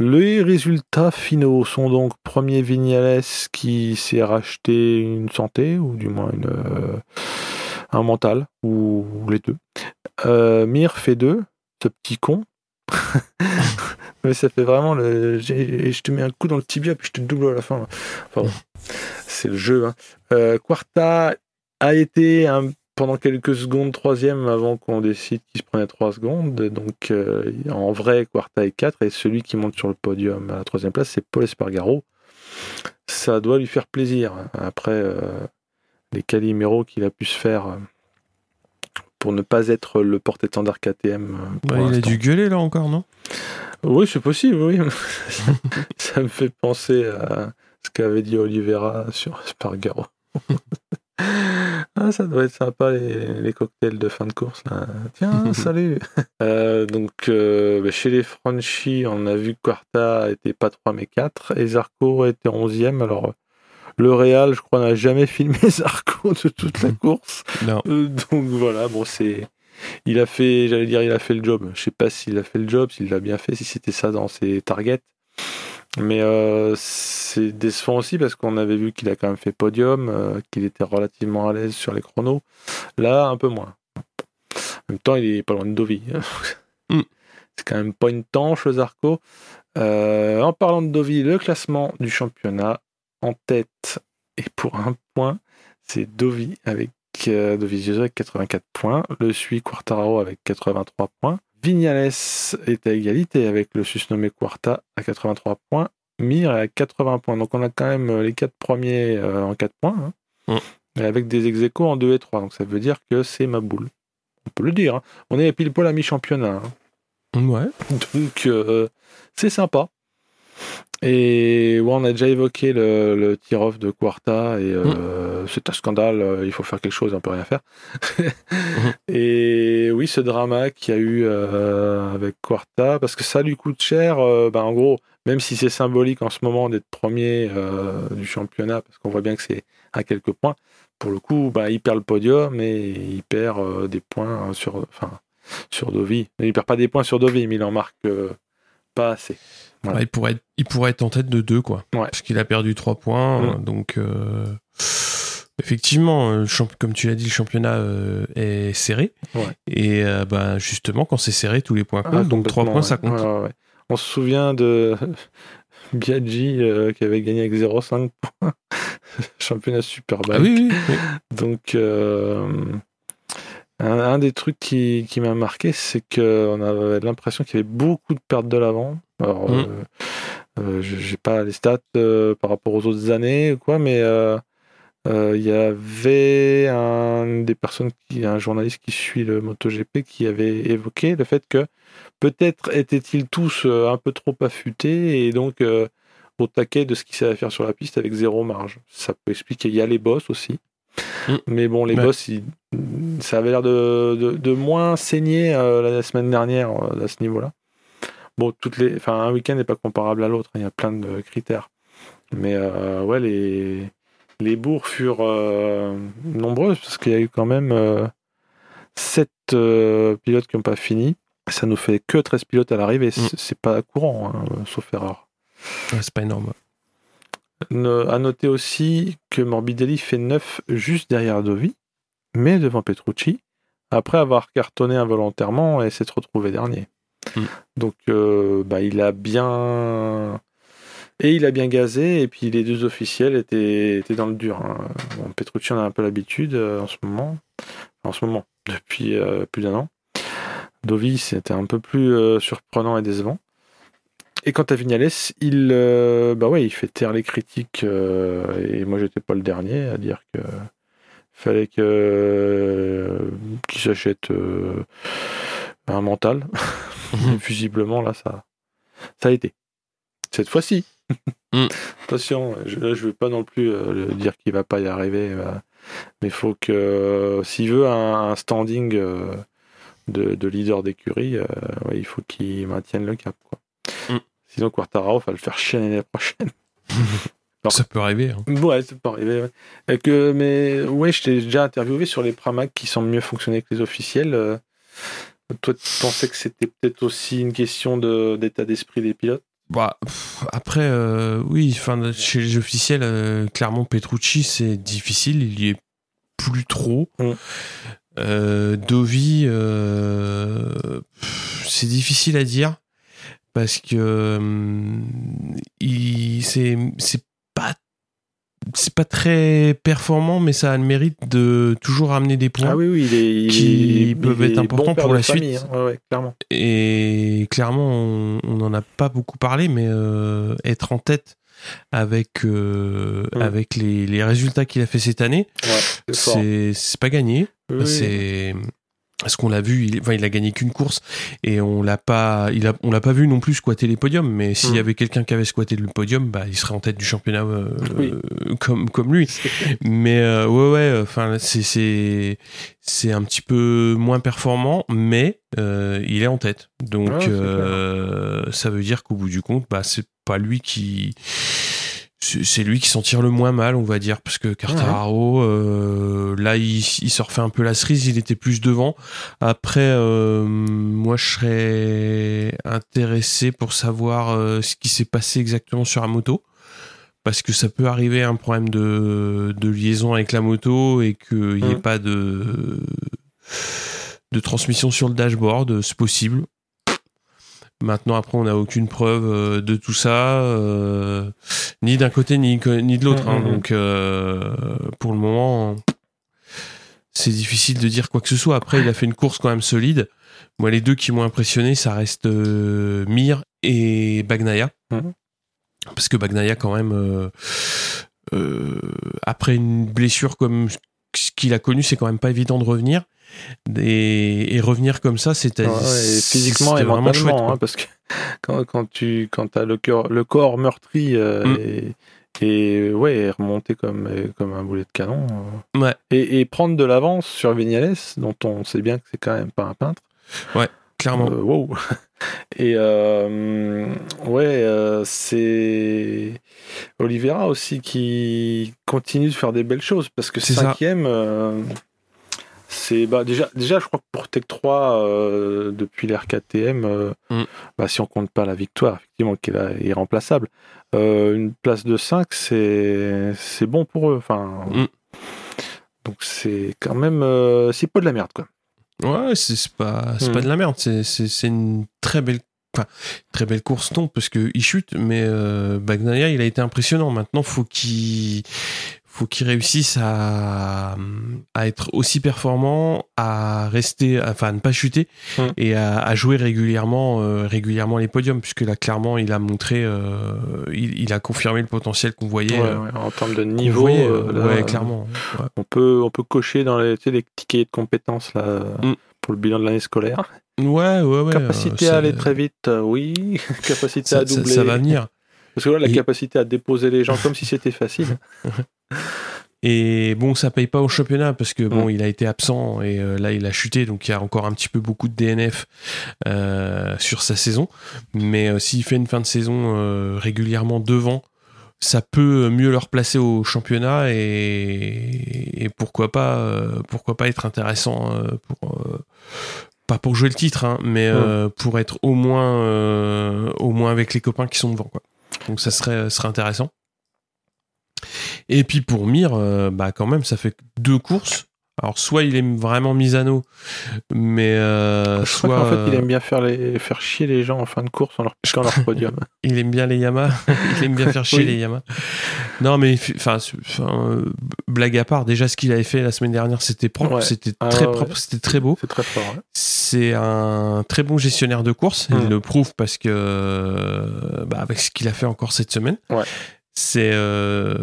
Les résultats finaux sont donc premier Vignales qui s'est racheté une santé, ou du moins euh, un mental, ou, les deux. Euh, Mir fait deux, ce petit con. Mais ça fait vraiment le. Je te mets un coup dans le tibia puis je te double à la fin. C'est le jeu. Hein. Euh, Quarta a été un pendant quelques secondes troisième avant qu'on décide qu'il se prenait trois secondes. Donc euh, en vrai, Quarta est 4 et celui qui monte sur le podium à la troisième place, c'est Paul Espargaro. Ça doit lui faire plaisir. Après euh, les caliméros qu'il a pu se faire euh, pour ne pas être le porte-étendard KTM. il a dû gueuler là encore, non? Oui, c'est possible, oui. Ça me fait penser à ce qu'avait dit Oliveira sur Espargaro. Ah, ça doit être sympa les, cocktails de fin de course. Tiens, salut. Euh, donc euh, bah, chez les Franchi, on a vu que Quarta était pas 3 mais 4 et Zarco était 11e. Alors le Real, je crois, n'a jamais filmé Zarco de toute la course. Non. Euh, donc voilà, bon c'est il a fait, j'allais dire, il a fait le job. Je sais pas s'il a fait le job, s'il l'a bien fait, si c'était ça dans ses targets. Mais euh, c'est décevant aussi parce qu'on avait vu qu'il a quand même fait podium, euh, qu'il était relativement à l'aise sur les chronos. Là, un peu moins. En même temps, il est pas loin de Dovi. Mm. C'est quand même pas une tanche, Zarco. Euh, en parlant de Dovi, le classement du championnat en tête et pour un point, c'est Dovi avec avec 84 points. Le suit Quartararo avec 83 points. Vignales est à égalité avec le susnommé Quarta à 83 points. Mir est à 80 points. Donc on a quand même euh, les quatre premiers euh, en 4 points. Hein. Mm. avec des ex en 2 et 3. Donc ça veut dire que c'est ma boule. On peut le dire. Hein. On est pile poil à mi-championnat. Hein. Ouais. Donc euh, c'est sympa. Et on a déjà évoqué le, le tir-off de Quarta et euh, mm. c'est un scandale, euh, il faut faire quelque chose, on peut rien faire. Et oui, ce drama qu'il y a eu euh, avec Quarta, parce que ça lui coûte cher, ben, en gros, même si c'est symbolique en ce moment d'être premier du championnat, parce qu'on voit bien que c'est à quelques points, pour le coup, ben, il perd le podium et il perd des points sur, enfin, sur Dovi. Il perd pas des points sur Dovi, mais il en marque pas assez il, pourrait être, il pourrait être en tête de deux, quoi. Parce qu'il a perdu trois points. Mm. Donc, euh, effectivement, euh, comme tu l'as dit, le championnat euh, est serré. Et bah, justement, quand c'est serré, tous les points ah, comptent. donc, trois points, ça compte. On se souvient de Biaggi qui avait gagné avec 0,5 points. championnat super bas. Ah oui, oui, Donc, un, des trucs qui, qui m'a marqué, c'est qu'on avait l'impression qu'il y avait beaucoup de pertes de l'avant. Alors, mm. euh, euh, j'ai pas les stats euh, par rapport aux autres années, quoi, mais il y avait un des personnes, qui, un journaliste qui suit le MotoGP, qui avait évoqué le fait que peut-être étaient-ils tous un peu trop affûtés et donc au taquet de ce qu'ils savaient faire sur la piste avec zéro marge. Ça peut expliquer. Il y a les boss aussi. Mm. Mais bon, les boss, ils ça avait l'air de, de, de moins saigner euh, la semaine dernière euh, à ce niveau-là. Bon, toutes les, enfin, un week-end n'est pas comparable à l'autre. hein, Il y a plein de critères. Mais euh, ouais, les, les bourgs furent euh, nombreuses parce qu'il y a eu quand même euh, 7 pilotes qui n'ont pas fini. Ça nous fait que 13 pilotes à l'arrivée. C'est c'est pas courant, hein, sauf erreur. Ouais, c'est pas énorme. Ne- à noter aussi que Morbidelli fait 9 juste derrière Dovi, mais devant Petrucci, après avoir cartonné involontairement et s'être retrouvé dernier. Mm. Donc euh, bah, il a bien. Et il a bien gazé, et puis les deux officiels étaient, étaient dans le dur. hein. Bon, Petrucci en a un peu l'habitude euh, en ce moment. En ce moment, depuis euh, plus d'un an. Dovi, c'était un peu plus surprenant et décevant. Et quant à Vignales, il, bah ouais, il fait taire les critiques. et moi, j'étais pas le dernier à dire que fallait que euh, qu'il s'achète euh, un mental. Mhm. Et visiblement, là, ça, ça a été. Cette fois-ci. Mm. Attention, je, là, je veux pas non plus euh, dire qu'il va pas y arriver. mais il faut que, s'il veut un, un standing de, de leader d'écurie, ouais, il faut qu'il maintienne le cap. Quoi. Mm. Sinon, Quartararo va le faire chier l'année prochaine. Ça peut arriver. hein. Ouais, pas arrivé. Ouais. Et que, mais ouais, je t'ai déjà interviewé sur les Pramac qui semblent mieux fonctionner que les officiels. Euh, toi, tu pensais que c'était peut-être aussi une question de- d'état d'esprit des pilotes? Bah, pff, après, euh, oui, enfin, chez les officiels, euh, clairement, Petrucci, c'est difficile. Il y est plus trop. Mm. Euh, Dovi, euh, c'est difficile à dire parce que hum, c'est, c'est pas, très performant, mais ça a le mérite de toujours amener des points. Ah oui, oui, il est, il Qui est- peuvent il être importants bon pour la famille, suite. hein. Ouais, ouais, clairement. Et clairement, on n'en a pas beaucoup parlé, mais euh, être en tête avec, euh, Mm. avec les, les résultats qu'il a fait cette année, Ouais, c'est pas gagné. Oui, oui. C'est parce qu'on l'a vu, il, enfin, il a gagné qu'une course et on l'a pas, il a, on l'a pas vu non plus squatter les podiums. Mais s'il y Mm. avait quelqu'un qui avait squatté le podium, bah, il serait en tête du championnat euh, Oui. euh, comme comme lui. Mais euh, ouais, ouais, enfin, c'est c'est c'est un petit peu moins performant, mais euh, il est en tête. Donc Ouais, c'est euh, ça veut dire qu'au bout du compte, bah c'est pas lui qui c'est lui qui s'en tire le moins mal, on va dire, parce que Cartararo, euh, là, il, il se refait un peu la cerise, il était plus devant. Après, euh, moi, je serais intéressé pour savoir euh, ce qui s'est passé exactement sur la moto parce que ça peut arriver un problème de, de liaison avec la moto et qu'il n'y ait Mm. pas de, de transmission sur le dashboard, c'est possible. Maintenant, après, on n'a aucune preuve euh, de tout ça, euh, ni d'un côté ni, de l'autre. Mm, hein. mm, mm. donc, euh, pour le moment, c'est difficile de dire quoi que ce soit. Après, il a fait une course quand même solide. Moi, les deux qui m'ont impressionné, ça reste euh, Mir et Bagnaia. Mhm. Parce que Bagnaia, quand même, après une blessure comme ce qu'il a connu, c'est quand même pas évident de revenir. Et, et revenir comme ça, c'était Ouais, physiquement et chouette. mentalement, quoi. hein, parce que quand, quand tu quand as le, cœur, le corps meurtri euh, Mm. et, et ouais, remonter comme, comme un boulet de canon. euh, Ouais. Et, et prendre de l'avance sur Vignales, dont on sait bien que c'est quand même pas un peintre. Clairement. Euh, wow. Et euh, ouais, c'est Oliveira aussi qui continue de faire des belles choses parce que ça. C'est bah déjà déjà je crois que pour Tech 3 euh, depuis l'RKTM, euh, Mm. bah, si on compte pas la victoire effectivement qui est là, irremplaçable, euh, une place de 5 c'est c'est bon pour eux. Enfin, Mm. donc c'est quand même euh, c'est pas de la merde quoi. Ouais, c'est pas, c'est Mm. pas de la merde. C'est- C'est c'est une très belle, enfin, très belle course, non, parce que il chute, mais Bagnaia, il a été impressionnant. Maintenant, faut qu'il faut qu'il réussisse à, à être aussi performant, à rester, enfin, à ne pas chuter Mm. et à, à jouer régulièrement, euh, régulièrement les podiums, puisque là, clairement, il a montré, euh, il, il a confirmé le potentiel qu'on voyait. Ouais, euh, ouais, en termes de niveau, voyait, là, ouais, clairement. On peut, on peut cocher dans les, tu sais, les petits cahiers de compétences là, Mm. pour le bilan de l'année scolaire. Ouais, ouais, ouais. capacité à aller très vite, oui. capacité ça, à ça- doubler. ça va venir. Parce que là, la Et- capacité à déposer les gens comme si c'était facile. Et bon, ça paye pas au championnat parce que bon, il a été absent et euh, là il a chuté, donc il y a encore un petit peu beaucoup de DNF euh, sur sa saison. Mais euh, s'il fait une fin de saison régulièrement devant, ça peut mieux le replacer au championnat et, et pourquoi pas, pourquoi pas être intéressant pour pas pour jouer le titre, hein, mais pour être au moins, au moins avec les copains qui sont devant, quoi. Donc ça serait, serait intéressant. Et puis pour Mir, euh, bah quand même, ça fait deux courses. Alors soit il aime vraiment Misano, mais euh, Je crois soit qu'en fait, il euh, aime bien faire, les, faire chier les gens en fin de course en leur piquant leur podium. il aime bien les Yamaha. il aime bien faire chier Oui. les Yamaha. Non mais enfin, euh, blague à part, déjà ce qu'il avait fait la semaine dernière, c'était propre, Ouais. c'était Ah très ouais, propre, ouais. c'était très beau. C'est très fort. C'est un très bon gestionnaire de course. Il Mm. le prouve parce que, bah, avec ce qu'il a fait encore cette semaine, Ouais. C'est, euh,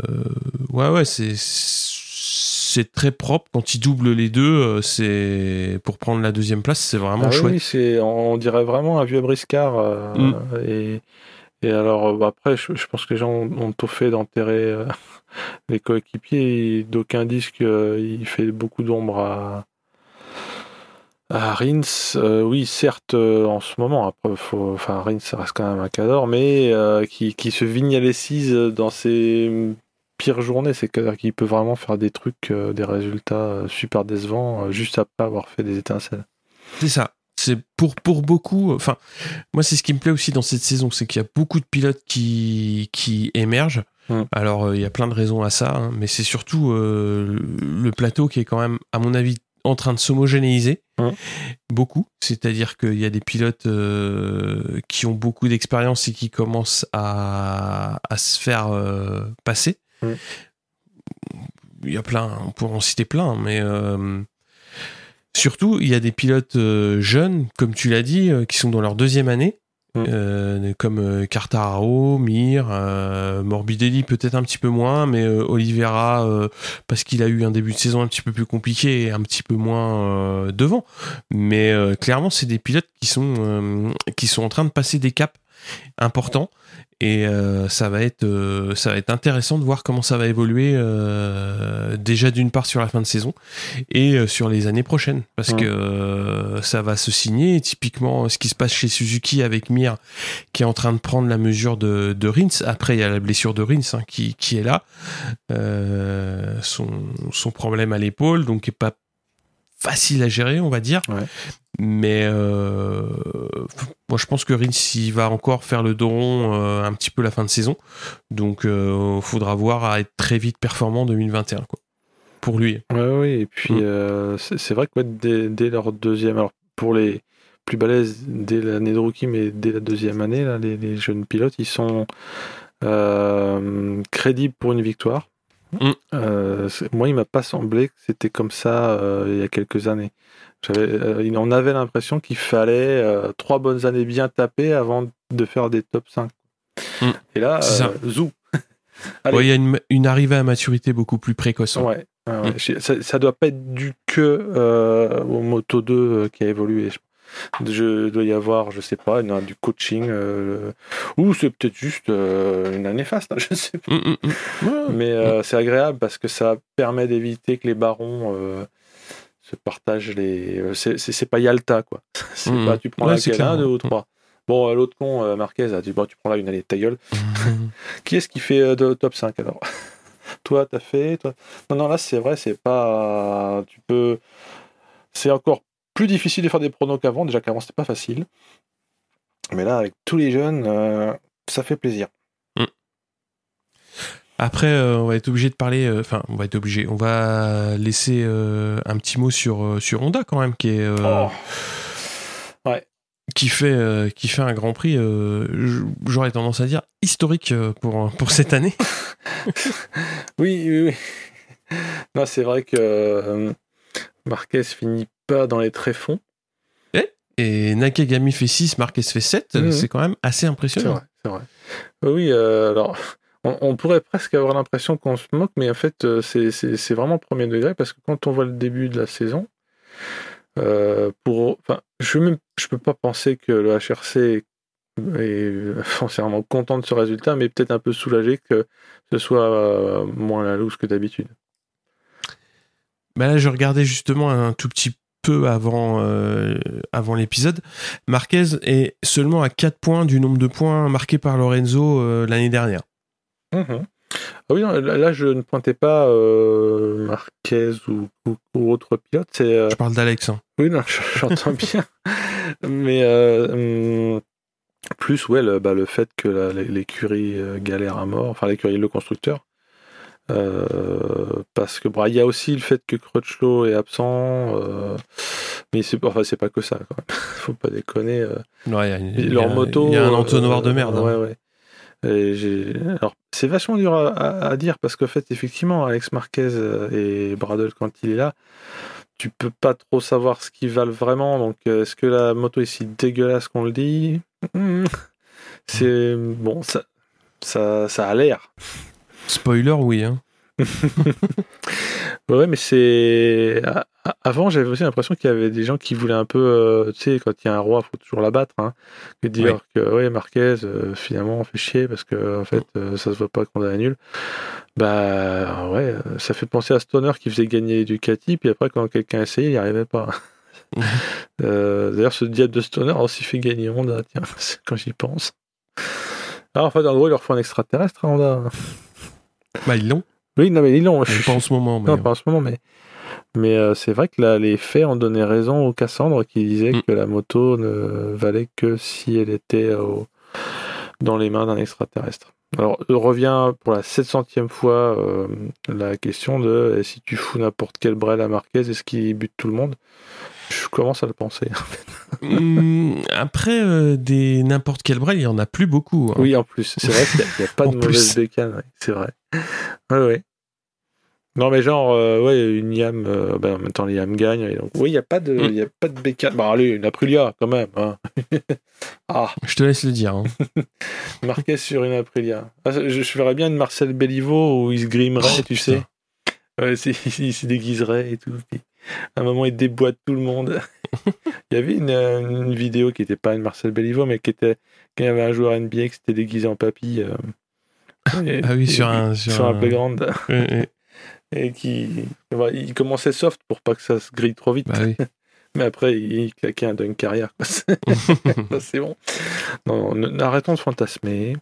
ouais, ouais, c'est, c'est très propre. Quand il double les deux, euh, c'est pour prendre la deuxième place, c'est vraiment Ah chouette. oui, c'est, on dirait vraiment un vieux briscard. euh, Mm. et, et alors, bah, après, je, je pense que les gens ont, ont tout fait d'enterrer euh, les coéquipiers. D'aucuns disent qu'il fait beaucoup d'ombre à, à Rins. Euh, oui, certes, euh, en ce moment, après, faut, enfin, Rins, reste quand même un cador, mais euh, qui, qui se vigne à l'aissise dans ses pires journées. C'est qu'il peut vraiment faire des trucs, des résultats super décevants, juste après avoir fait des étincelles. C'est ça. C'est pour, pour beaucoup. Enfin, moi, c'est ce qui me plaît aussi dans cette saison, c'est qu'il y a beaucoup de pilotes qui, qui émergent. Mm. Alors, il y a plein de raisons à ça, hein, mais c'est surtout le plateau qui est quand même, à mon avis, en train de s'homogénéiser. Beaucoup. C'est-à-dire qu'il y a des pilotes euh, qui ont beaucoup d'expérience et qui commencent à, à se faire euh, passer. Il y a plein, on pourrait en citer plein, mais. euh, Surtout, il y a des pilotes jeunes, comme tu l'as dit, qui sont dans leur deuxième année. Euh, comme euh, Mir, euh, Morbidelli peut-être un petit peu moins, mais euh, Oliveira, parce qu'il a eu un début de saison un petit peu plus compliqué et un petit peu moins devant. Mais clairement, c'est des pilotes qui sont, qui sont en train de passer des caps importants. Et euh, ça va être euh, ça va être intéressant de voir comment ça va évoluer euh, déjà d'une part sur la fin de saison et sur les années prochaines parce Ouais. que ça va se signer typiquement ce qui se passe chez Suzuki avec Mir qui est en train de prendre la mesure de, de Rins après il y a la blessure de Rins hein, qui, qui est là son, son problème à l'épaule donc qui est pas facile à gérer on va dire Ouais. Mais euh, moi je pense que Rins il va encore faire le dos rond euh, un petit peu la fin de saison donc il faudra voir à être très vite performant en 2021 quoi pour lui oui, et puis Mm. euh, c'est vrai que ouais, dès, dès leur deuxième, alors pour les plus balèzes dès l'année de rookie, mais dès la deuxième année, là, les, les jeunes pilotes, ils sont euh, crédibles pour une victoire. Mm. Euh, moi, il m'a pas semblé que c'était comme ça euh, il y a quelques années. Euh, en avait l'impression qu'il fallait euh, trois bonnes années bien tapées avant de faire des top 5. Mm. Et là, euh, zou. Ouais, il y a une, une arrivée à maturité beaucoup plus précoce hein. Ouais, ouais, ouais. Mm. Ça, ça doit pas être dû que au Moto 2 euh, qui a évolué. Je, je dois y avoir, je sais pas, une- du coaching euh, ou c'est peut-être juste euh, une année néfaste, hein, je sais pas. Mm. Mais euh, c'est agréable parce que ça permet d'éviter que les barons se partagent les. euh, C'est pas Yalta quoi. C'est Mm. pas tu prends Ouais, un, deux ou trois. Bon, euh, l'autre con, euh, Marquez, a dit bon, tu prends là une année de ta gueule. Mm. Qui est-ce qui fait de top 5 alors? Toi, t'as fait toi? Non, non, là, c'est vrai, c'est pas. Tu peux. C'est encore plus difficile de faire des pronos qu'avant. Déjà qu'avant, c'était pas facile. Mais là, avec tous les jeunes, euh, ça fait plaisir. Après, euh, on va être obligé de parler. euh, Enfin, on va être obligé. On va laisser euh, un petit mot sur sur Honda quand même, qui est Oh. qui fait qui fait un Grand Prix. J'aurais tendance à dire historique pour pour cette année. Oui, oui, oui. Non, c'est vrai que Marquez finit pas dans les tréfonds. Et Nakagami fait 6, Marquez fait 7. Mhm. C'est quand même assez C'est impressionnant. vrai, c'est vrai. Euh, Oui, alors, on, pourrait presque avoir l'impression qu'on se moque, mais en fait, euh, c'est- vraiment premier degré parce que quand on voit le début de la saison, euh, pour, enfin, je ne peux pas penser que le HRC est foncièrement content de ce résultat, mais peut-être un peu soulagé que ce soit euh, moins la loose que d'habitude. bah là, je regardais justement un tout petit peu avant, euh, l'épisode. Marquez est seulement à 4 points du nombre de points marqués par Lorenzo euh, l'année dernière. Mhm. Ah oui, non, là, je ne pointais pas euh, Marquez ou, ou, ou autre pilote. C'est, euh, Je parle d'Alex. hein. Oui, non, j'entends bien. Mais euh, hum, plus, ouais, le, bah, le fait que la- l'écurie euh, galère à mort, enfin l'écurie, le constructeur. Parce que bah, il y a aussi le fait que Crutchlow est absent, mais c'est enfin, c'est pas que ça. Quand même. Faut pas déconner. il y a une- il y leur a- moto. Il y a un entonnoir de merde. hein. Ouais, ouais. Et Alors, c'est vachement dur à, à- à dire parce qu'en fait, effectivement, Alex Marquez euh, et Bradle, quand il est là, tu peux pas trop savoir ce qu'ils valent vraiment. Donc, euh, est-ce que la moto est si dégueulasse qu'on le dit? Hmm. C'est bon, ça, ça, ça a l'air. Spoiler, oui. Hein. Ouais, mais c'est. a- a- Avant, j'avais aussi l'impression qu'il y avait des gens qui voulaient un peu. euh, tu sais, quand il y a un roi, faut toujours l'abattre. Hein, que dire que, ouais, Marquez, euh, finalement, on fait chier parce que, en fait, euh, ça se voit pas qu'on est nul. Bah, ouais, euh, ça fait penser à Stoner qui faisait gagner Ducati, puis après, quand quelqu'un essayait, il n'y arrivait pas. D'ailleurs, ce diable de Stoner a aussi fait gagner Honda, tiens, c'est quand j'y pense. Alors, en fait, en gros, il leur faut un extraterrestre à Honda. Bah, ils l'ont. Oui, non, mais ils l'ont. Mais Pas en ce moment. Mais... Non, pas en ce moment, mais, mais euh, c'est vrai que là, les faits ont donné raison au Cassandre qui disait Mm. que la moto ne valait que si elle était au- dans les mains d'un extraterrestre. Alors, euh, revient pour la 700e fois euh, la question de si tu fous n'importe quel brel à Marquez, est-ce qu'il bute tout le monde? Je commence à le penser. Hum, Après, euh, des n'importe quel bras, il y en a plus beaucoup. hein. Oui, en plus, c'est vrai qu'il n'y a, pas de mauvaise bécane, ouais, c'est vrai. Oui, oui. Non, mais genre, euh, ouais, une Yam, euh, ben, en même temps, les Yam gagnent. et donc, oui, il n'y a, pas de- Mm. il y a pas de bécane. Bah, allez, une Aprilia, quand même. hein. ah, Je te laisse le dire. hein. Marquez sur une Aprilia. Ah, je, je verrais bien une Marcel Bellivo où il se grimerait, Oh, tu putain. sais. Ouais, il se déguiserait et tout. Puis, à un moment, il déboîte tout le monde. il y avait une, euh, une vidéo qui n'était pas une Marcel Bellivo, mais qui était quand il y avait un joueur NBA qui s'était déguisé en papy. euh, et- Ah oui, sur un- sur sur un un- playground. Et qui. bah, il commençait soft pour pas que ça se grille trop vite. Bah oui. Mais après, il, claquait un dunk carrière. c'est bon. Non, non, arrêtons de fantasmer.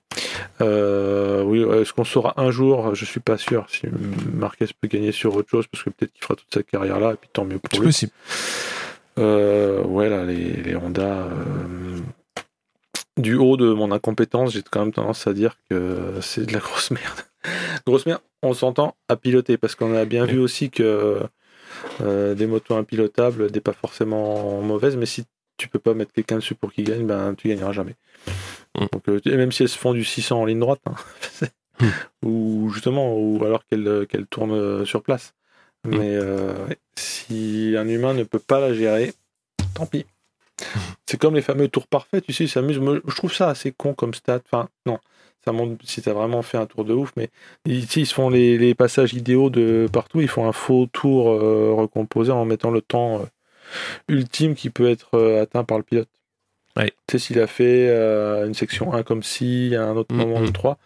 Euh, oui, est-ce qu'on saura un jour? Je suis pas sûr si Marquez peut gagner sur autre chose parce que peut-être qu'il fera toute sa carrière là et puis tant mieux C'est pour lui. possible. Euh, ouais, là, les, les Honda. euh, du haut de mon incompétence, j'ai quand même tendance à dire que c'est de la grosse merde. grosse merde, on s'entend à piloter parce qu'on a bien vu aussi que euh, des motos impilotables, des pas forcément mauvaises, mais si tu peux pas mettre quelqu'un dessus pour qu'il gagne, ben tu gagneras jamais. Mm. Donc, euh, et même si elles se font du 600 en ligne droite, hein, ou justement, ou alors qu'elles qu'elles tournent euh, sur place. Mm. Mais euh, si un humain ne peut pas la gérer, tant pis. C'est comme les fameux tours parfaits, tu sais, ils s'amusent. Je trouve ça assez con comme stat. Enfin, non, ça montre si t'as vraiment fait un tour de ouf, mais ils, ils se font les, les passages idéaux de partout. Ils font un faux tour euh, recomposé en mettant le temps euh, ultime qui peut être euh, atteint par le pilote. Ouais. Tu sais, s'il a fait une section 1 comme ci, à un autre Mm, moment mm. ou 3.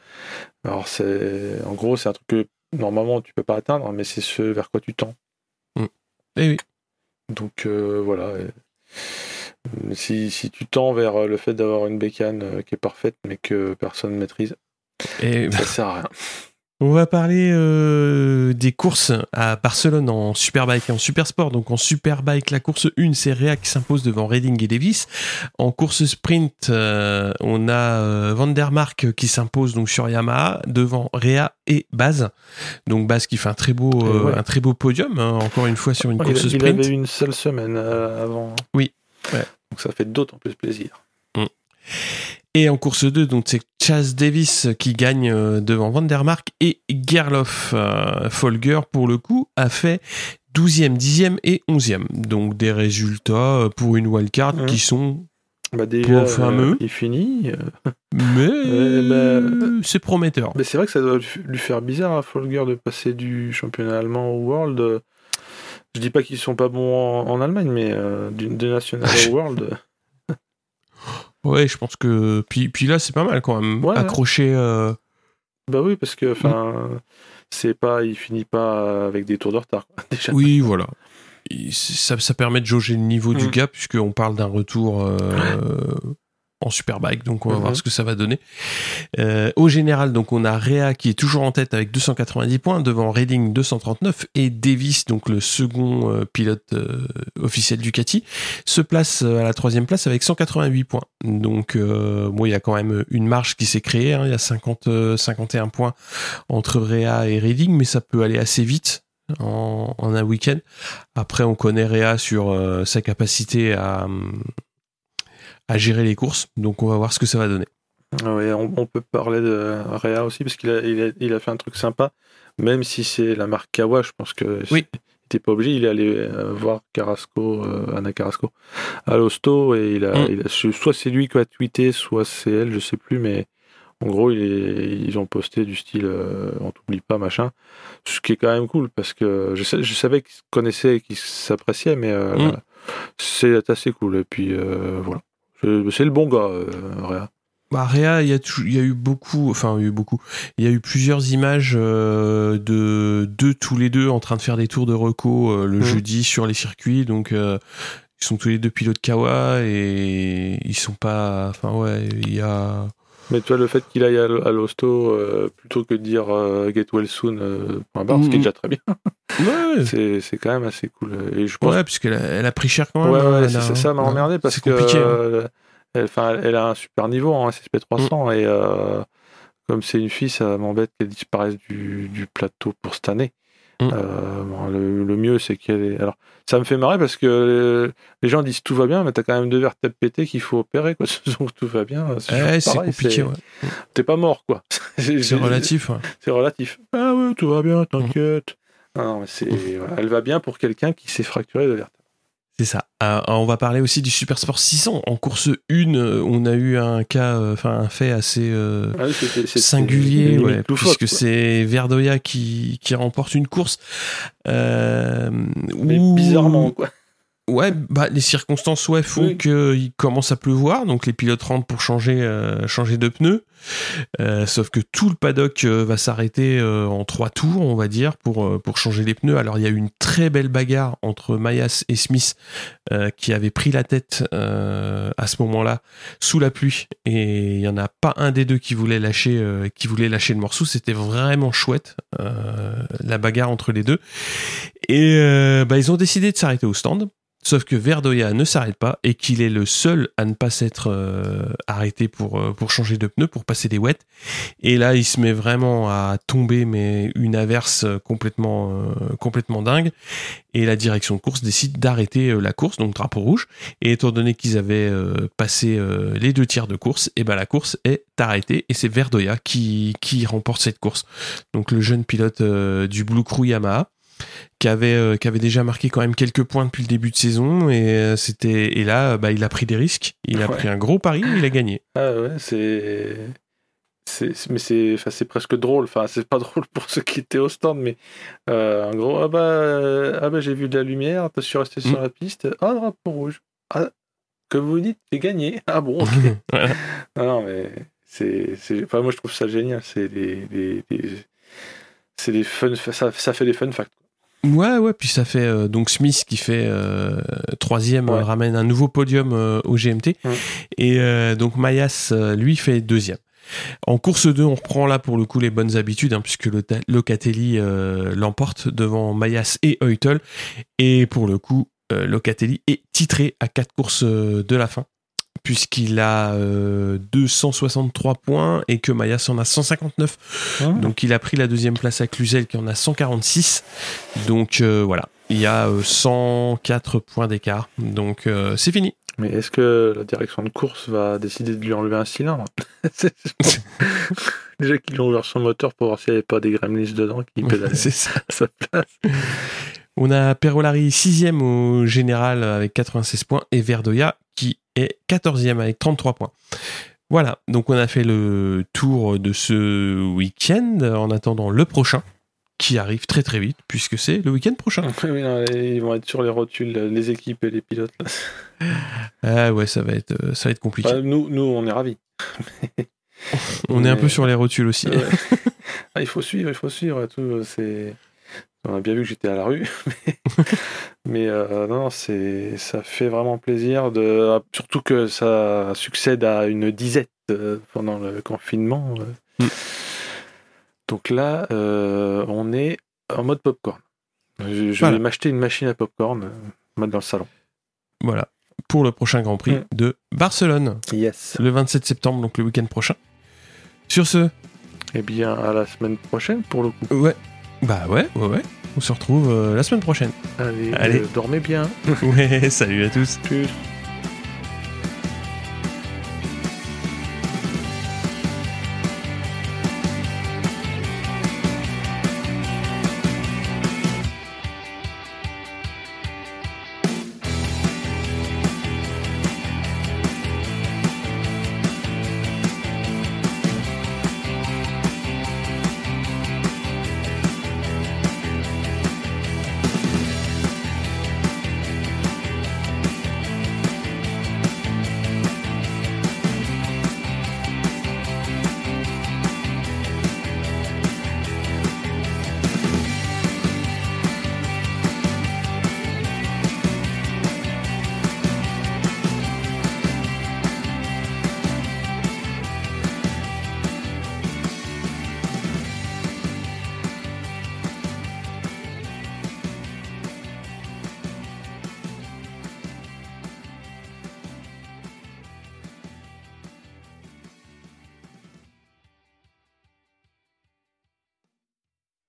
Alors, c'est en gros, c'est un truc que normalement tu peux pas atteindre, mais c'est ce vers quoi tu tends. Eh oui. Donc voilà. et- Si, si tu tends vers euh, le fait d'avoir une bécane euh, qui est parfaite mais que personne ne maîtrise, Et ça sert à rien. on va parler euh, des courses à Barcelone en Superbike et en Supersport. Donc en Superbike, la course 1, c'est Réa qui s'impose devant Redding et Davis. En course sprint, euh, on a euh, Van der Mark qui s'impose donc sur Yamaha devant Réa et Baz. Donc Baz qui fait un très beau, ouais. un très beau podium, hein, encore une fois sur une Il, course il sprint. avait eu une seule semaine avant. Oui. Ouais. Donc ça fait d'autant plus plaisir. Et en course 2, donc c'est Chas Davis qui gagne euh, devant Van der Mark et Gerloff euh, Folger pour le coup a fait 12e, 10e et 11e. Donc des résultats euh, pour une wildcard Mhm. qui sont Bah déjà, fameux. euh, il finit. mais bah, c'est prometteur. Mais c'est vrai que ça doit lui faire bizarre à Folger de passer du championnat allemand au World. Je dis pas qu'ils sont pas bons en, en Allemagne, mais euh, du, de national World. Ouais, je pense que puis puis là c'est pas mal quand même Ouais, accroché euh, Bah oui, parce que enfin, c'est pas, il finit pas avec des tours de retard. Déjà. Oui, voilà. Ça, ça, permet de jauger le niveau du Mm. gars, puisqu'on parle d'un retour euh, en Superbike, donc on va Mhm. voir ce que ça va donner. Euh, au général, donc on a Réa qui est toujours en tête avec 290 points, devant Reading 239, et Davis, donc le second euh, pilote euh, officiel Ducati, se place euh, à la troisième place avec 188 points. Donc euh, bon, il y a quand même une marge qui s'est créée, hein, il y a 50, euh, 51 points entre Réa et Reading, mais ça peut aller assez vite en, en un week-end. Après, on connaît Réa sur sa capacité à, hum, à gérer les courses, donc on va voir ce que ça va donner. Ah Ouais, on, on peut parler de Réa aussi parce qu'il a, il a, il a fait un truc sympa, même si c'est la marque Kawa, je pense que Oui. il était pas obligé, il est allé euh, voir Carrasco, euh, Anna Carrasco à l'hosto et il a, Mm. il a su- soit c'est lui qui a tweeté, soit c'est elle, je sais plus, mais en gros il est- ils ont posté du style euh, on t'oublie pas machin, ce qui est quand même cool parce que je, sais- je savais qu'ils se connaissaient et qu'ils s'appréciaient, mais euh, Mm. c'est assez cool et puis voilà, c'est le bon gars euh, Réa. Bah, Réa, il y, a tou- il y a eu beaucoup, enfin, il y a eu beaucoup. Il y a eu plusieurs images euh, de d'eux tous les deux en train de faire des tours de reco euh, le Mhm. jeudi sur les circuits. Donc, euh, ils sont tous les deux pilotes Kawa et ils sont pas. Enfin, ouais, il y a. Mais toi, le fait qu'il aille à, l'hosto euh, plutôt que de dire euh, get well soon, euh, point barre, ce qui est Mhm. déjà très bien, Ouais, c'est c'est quand même assez cool. Et je pense ouais puisqu'elle a, elle a pris cher quand même. Ouais, hein, ouais, a- c'est- ça m'a emmerdé parce que hein. elle, a un super niveau en SSP 300 Mm. et comme c'est une fille, ça m'embête qu'elle disparaisse du, du plateau pour cette année. Mm. Euh, bon, le, le mieux, c'est qu'elle est. Alors, ça me fait marrer parce que euh, les gens disent tout va bien, mais t'as quand même deux vertèbres pétées qu'il faut opérer, quoi. Donc tout va bien. C'est pareil, compliqué. ouais. T'es pas mort, quoi. C'est relatif. ouais. C'est relatif. Ah ouais, tout va bien, Mm. t'inquiète. Non, non, mais c'est. voilà, Elle va bien pour quelqu'un qui s'est fracturé de vertèbre. C'est ça. Euh, on va parler aussi du Super Sport 600. En course 1, euh, on a eu un cas, euh, enfin un fait assez euh, Ah oui, singulier, ouais, puisque c'est Verdoya qui, qui remporte une course. Euh, Mais où- bizarrement, quoi. Ouais, bah, les circonstances ouais, font Oui. qu'il commence à pleuvoir, donc les pilotes rentrent pour changer, euh, changer de pneus. Euh, sauf que tout le paddock euh, va s'arrêter euh, en trois tours, on va dire, pour, pour changer les pneus. Alors il y a eu une très belle bagarre entre Mayas et Smith euh, qui avaient pris la tête euh, à ce moment-là sous la pluie, et il y en a pas un des deux qui voulait lâcher, euh, qui voulait lâcher le morceau. C'était vraiment chouette euh, la bagarre entre les deux. Et euh, bah, ils ont décidé de s'arrêter au stand. Sauf que Verdoya ne s'arrête pas et qu'il est le seul à ne pas s'être euh, arrêté pour, euh, pour changer de pneu, pour passer des wets. Et là, il se met vraiment à tomber, mais une averse complètement, euh, complètement dingue. Et la direction de course décide d'arrêter la course, donc drapeau rouge. Et étant donné qu'ils avaient passé les deux tiers de course, et ben la course est arrêtée et c'est Verdoya qui, qui remporte cette course. Donc le jeune pilote du Blue Crew Yamaha qui avait euh, qui avait déjà marqué quand même quelques points depuis le début de saison et euh, c'était et là bah, il a pris des risques il a Ouais. pris un gros pari il a gagné Ah ouais, c'est. Mais c'est enfin, c'est presque drôle. Enfin, c'est pas drôle pour ceux qui étaient au stand, mais euh, en gros, ah bah, ah bah j'ai vu de la lumière, je suis resté sur Mm. la piste. Ah, drapeau rouge. Ah, que vous dites, j'ai gagné. Ah bon, ok. Voilà. non, non, mais c'est. c'est- Enfin, moi, je trouve ça génial. C'est des. des- des- C'est des fun. Ça, ça fait des fun facts. Ouais ouais puis ça fait euh, donc Smith qui fait euh, troisième Ouais. ramène un nouveau podium euh, au GMT et donc Mayas lui fait deuxième en course 2, on reprend là pour le coup les bonnes habitudes, hein, puisque le Locatelli l'emporte devant Mayas et Eutel. Et pour le coup, Locatelli est titré à quatre courses de la fin, puisqu'il a euh, 263 points et que Mayas en a 159. Mmh. Donc il a pris la deuxième place à Cluzel qui en a 146. Donc euh, voilà, il y a euh, 104 points d'écart. Donc euh, c'est fini. Mais est-ce que la direction de course va décider de lui enlever un cylindre? Déjà qu'ils ont ouvert son moteur pour voir s'il n'y avait pas des gremlins dedans qui pédalaient c'est ça. à sa place. On a Perolari 6ème au général avec 96 points et Verdoya est 14e avec 33 points. Voilà, donc on a fait le tour de ce week-end en attendant le prochain qui arrive très très vite puisque c'est le week-end prochain. Oui, non, ils vont être sur les rotules, les équipes et les pilotes. là. Ah ouais, ça va être, euh, ça va être compliqué. Enfin, nous, nous, on est ravis. on est un peu sur les rotules aussi. Ouais. Ah, il faut suivre, il faut suivre. Tout, c'est... On a bien vu que j'étais à la rue, mais, mais euh, non, c'est, ça fait vraiment plaisir, de, surtout que ça succède à une disette euh, pendant le confinement. euh. Mm. Donc là, euh, on est en mode popcorn. Je, je Voilà. vais m'acheter une machine à popcorn, dans le salon. Voilà. Pour le prochain Grand Prix Mm. de Barcelone, Yes. le 27 septembre, donc le week-end prochain. Sur ce, Eh bien, à la semaine prochaine pour le coup. ouais. Bah ouais, ouais, ouais. On se retrouve euh, la semaine prochaine. Allez, Allez. euh, dormez bien. Ouais, salut à tous. Tchuss.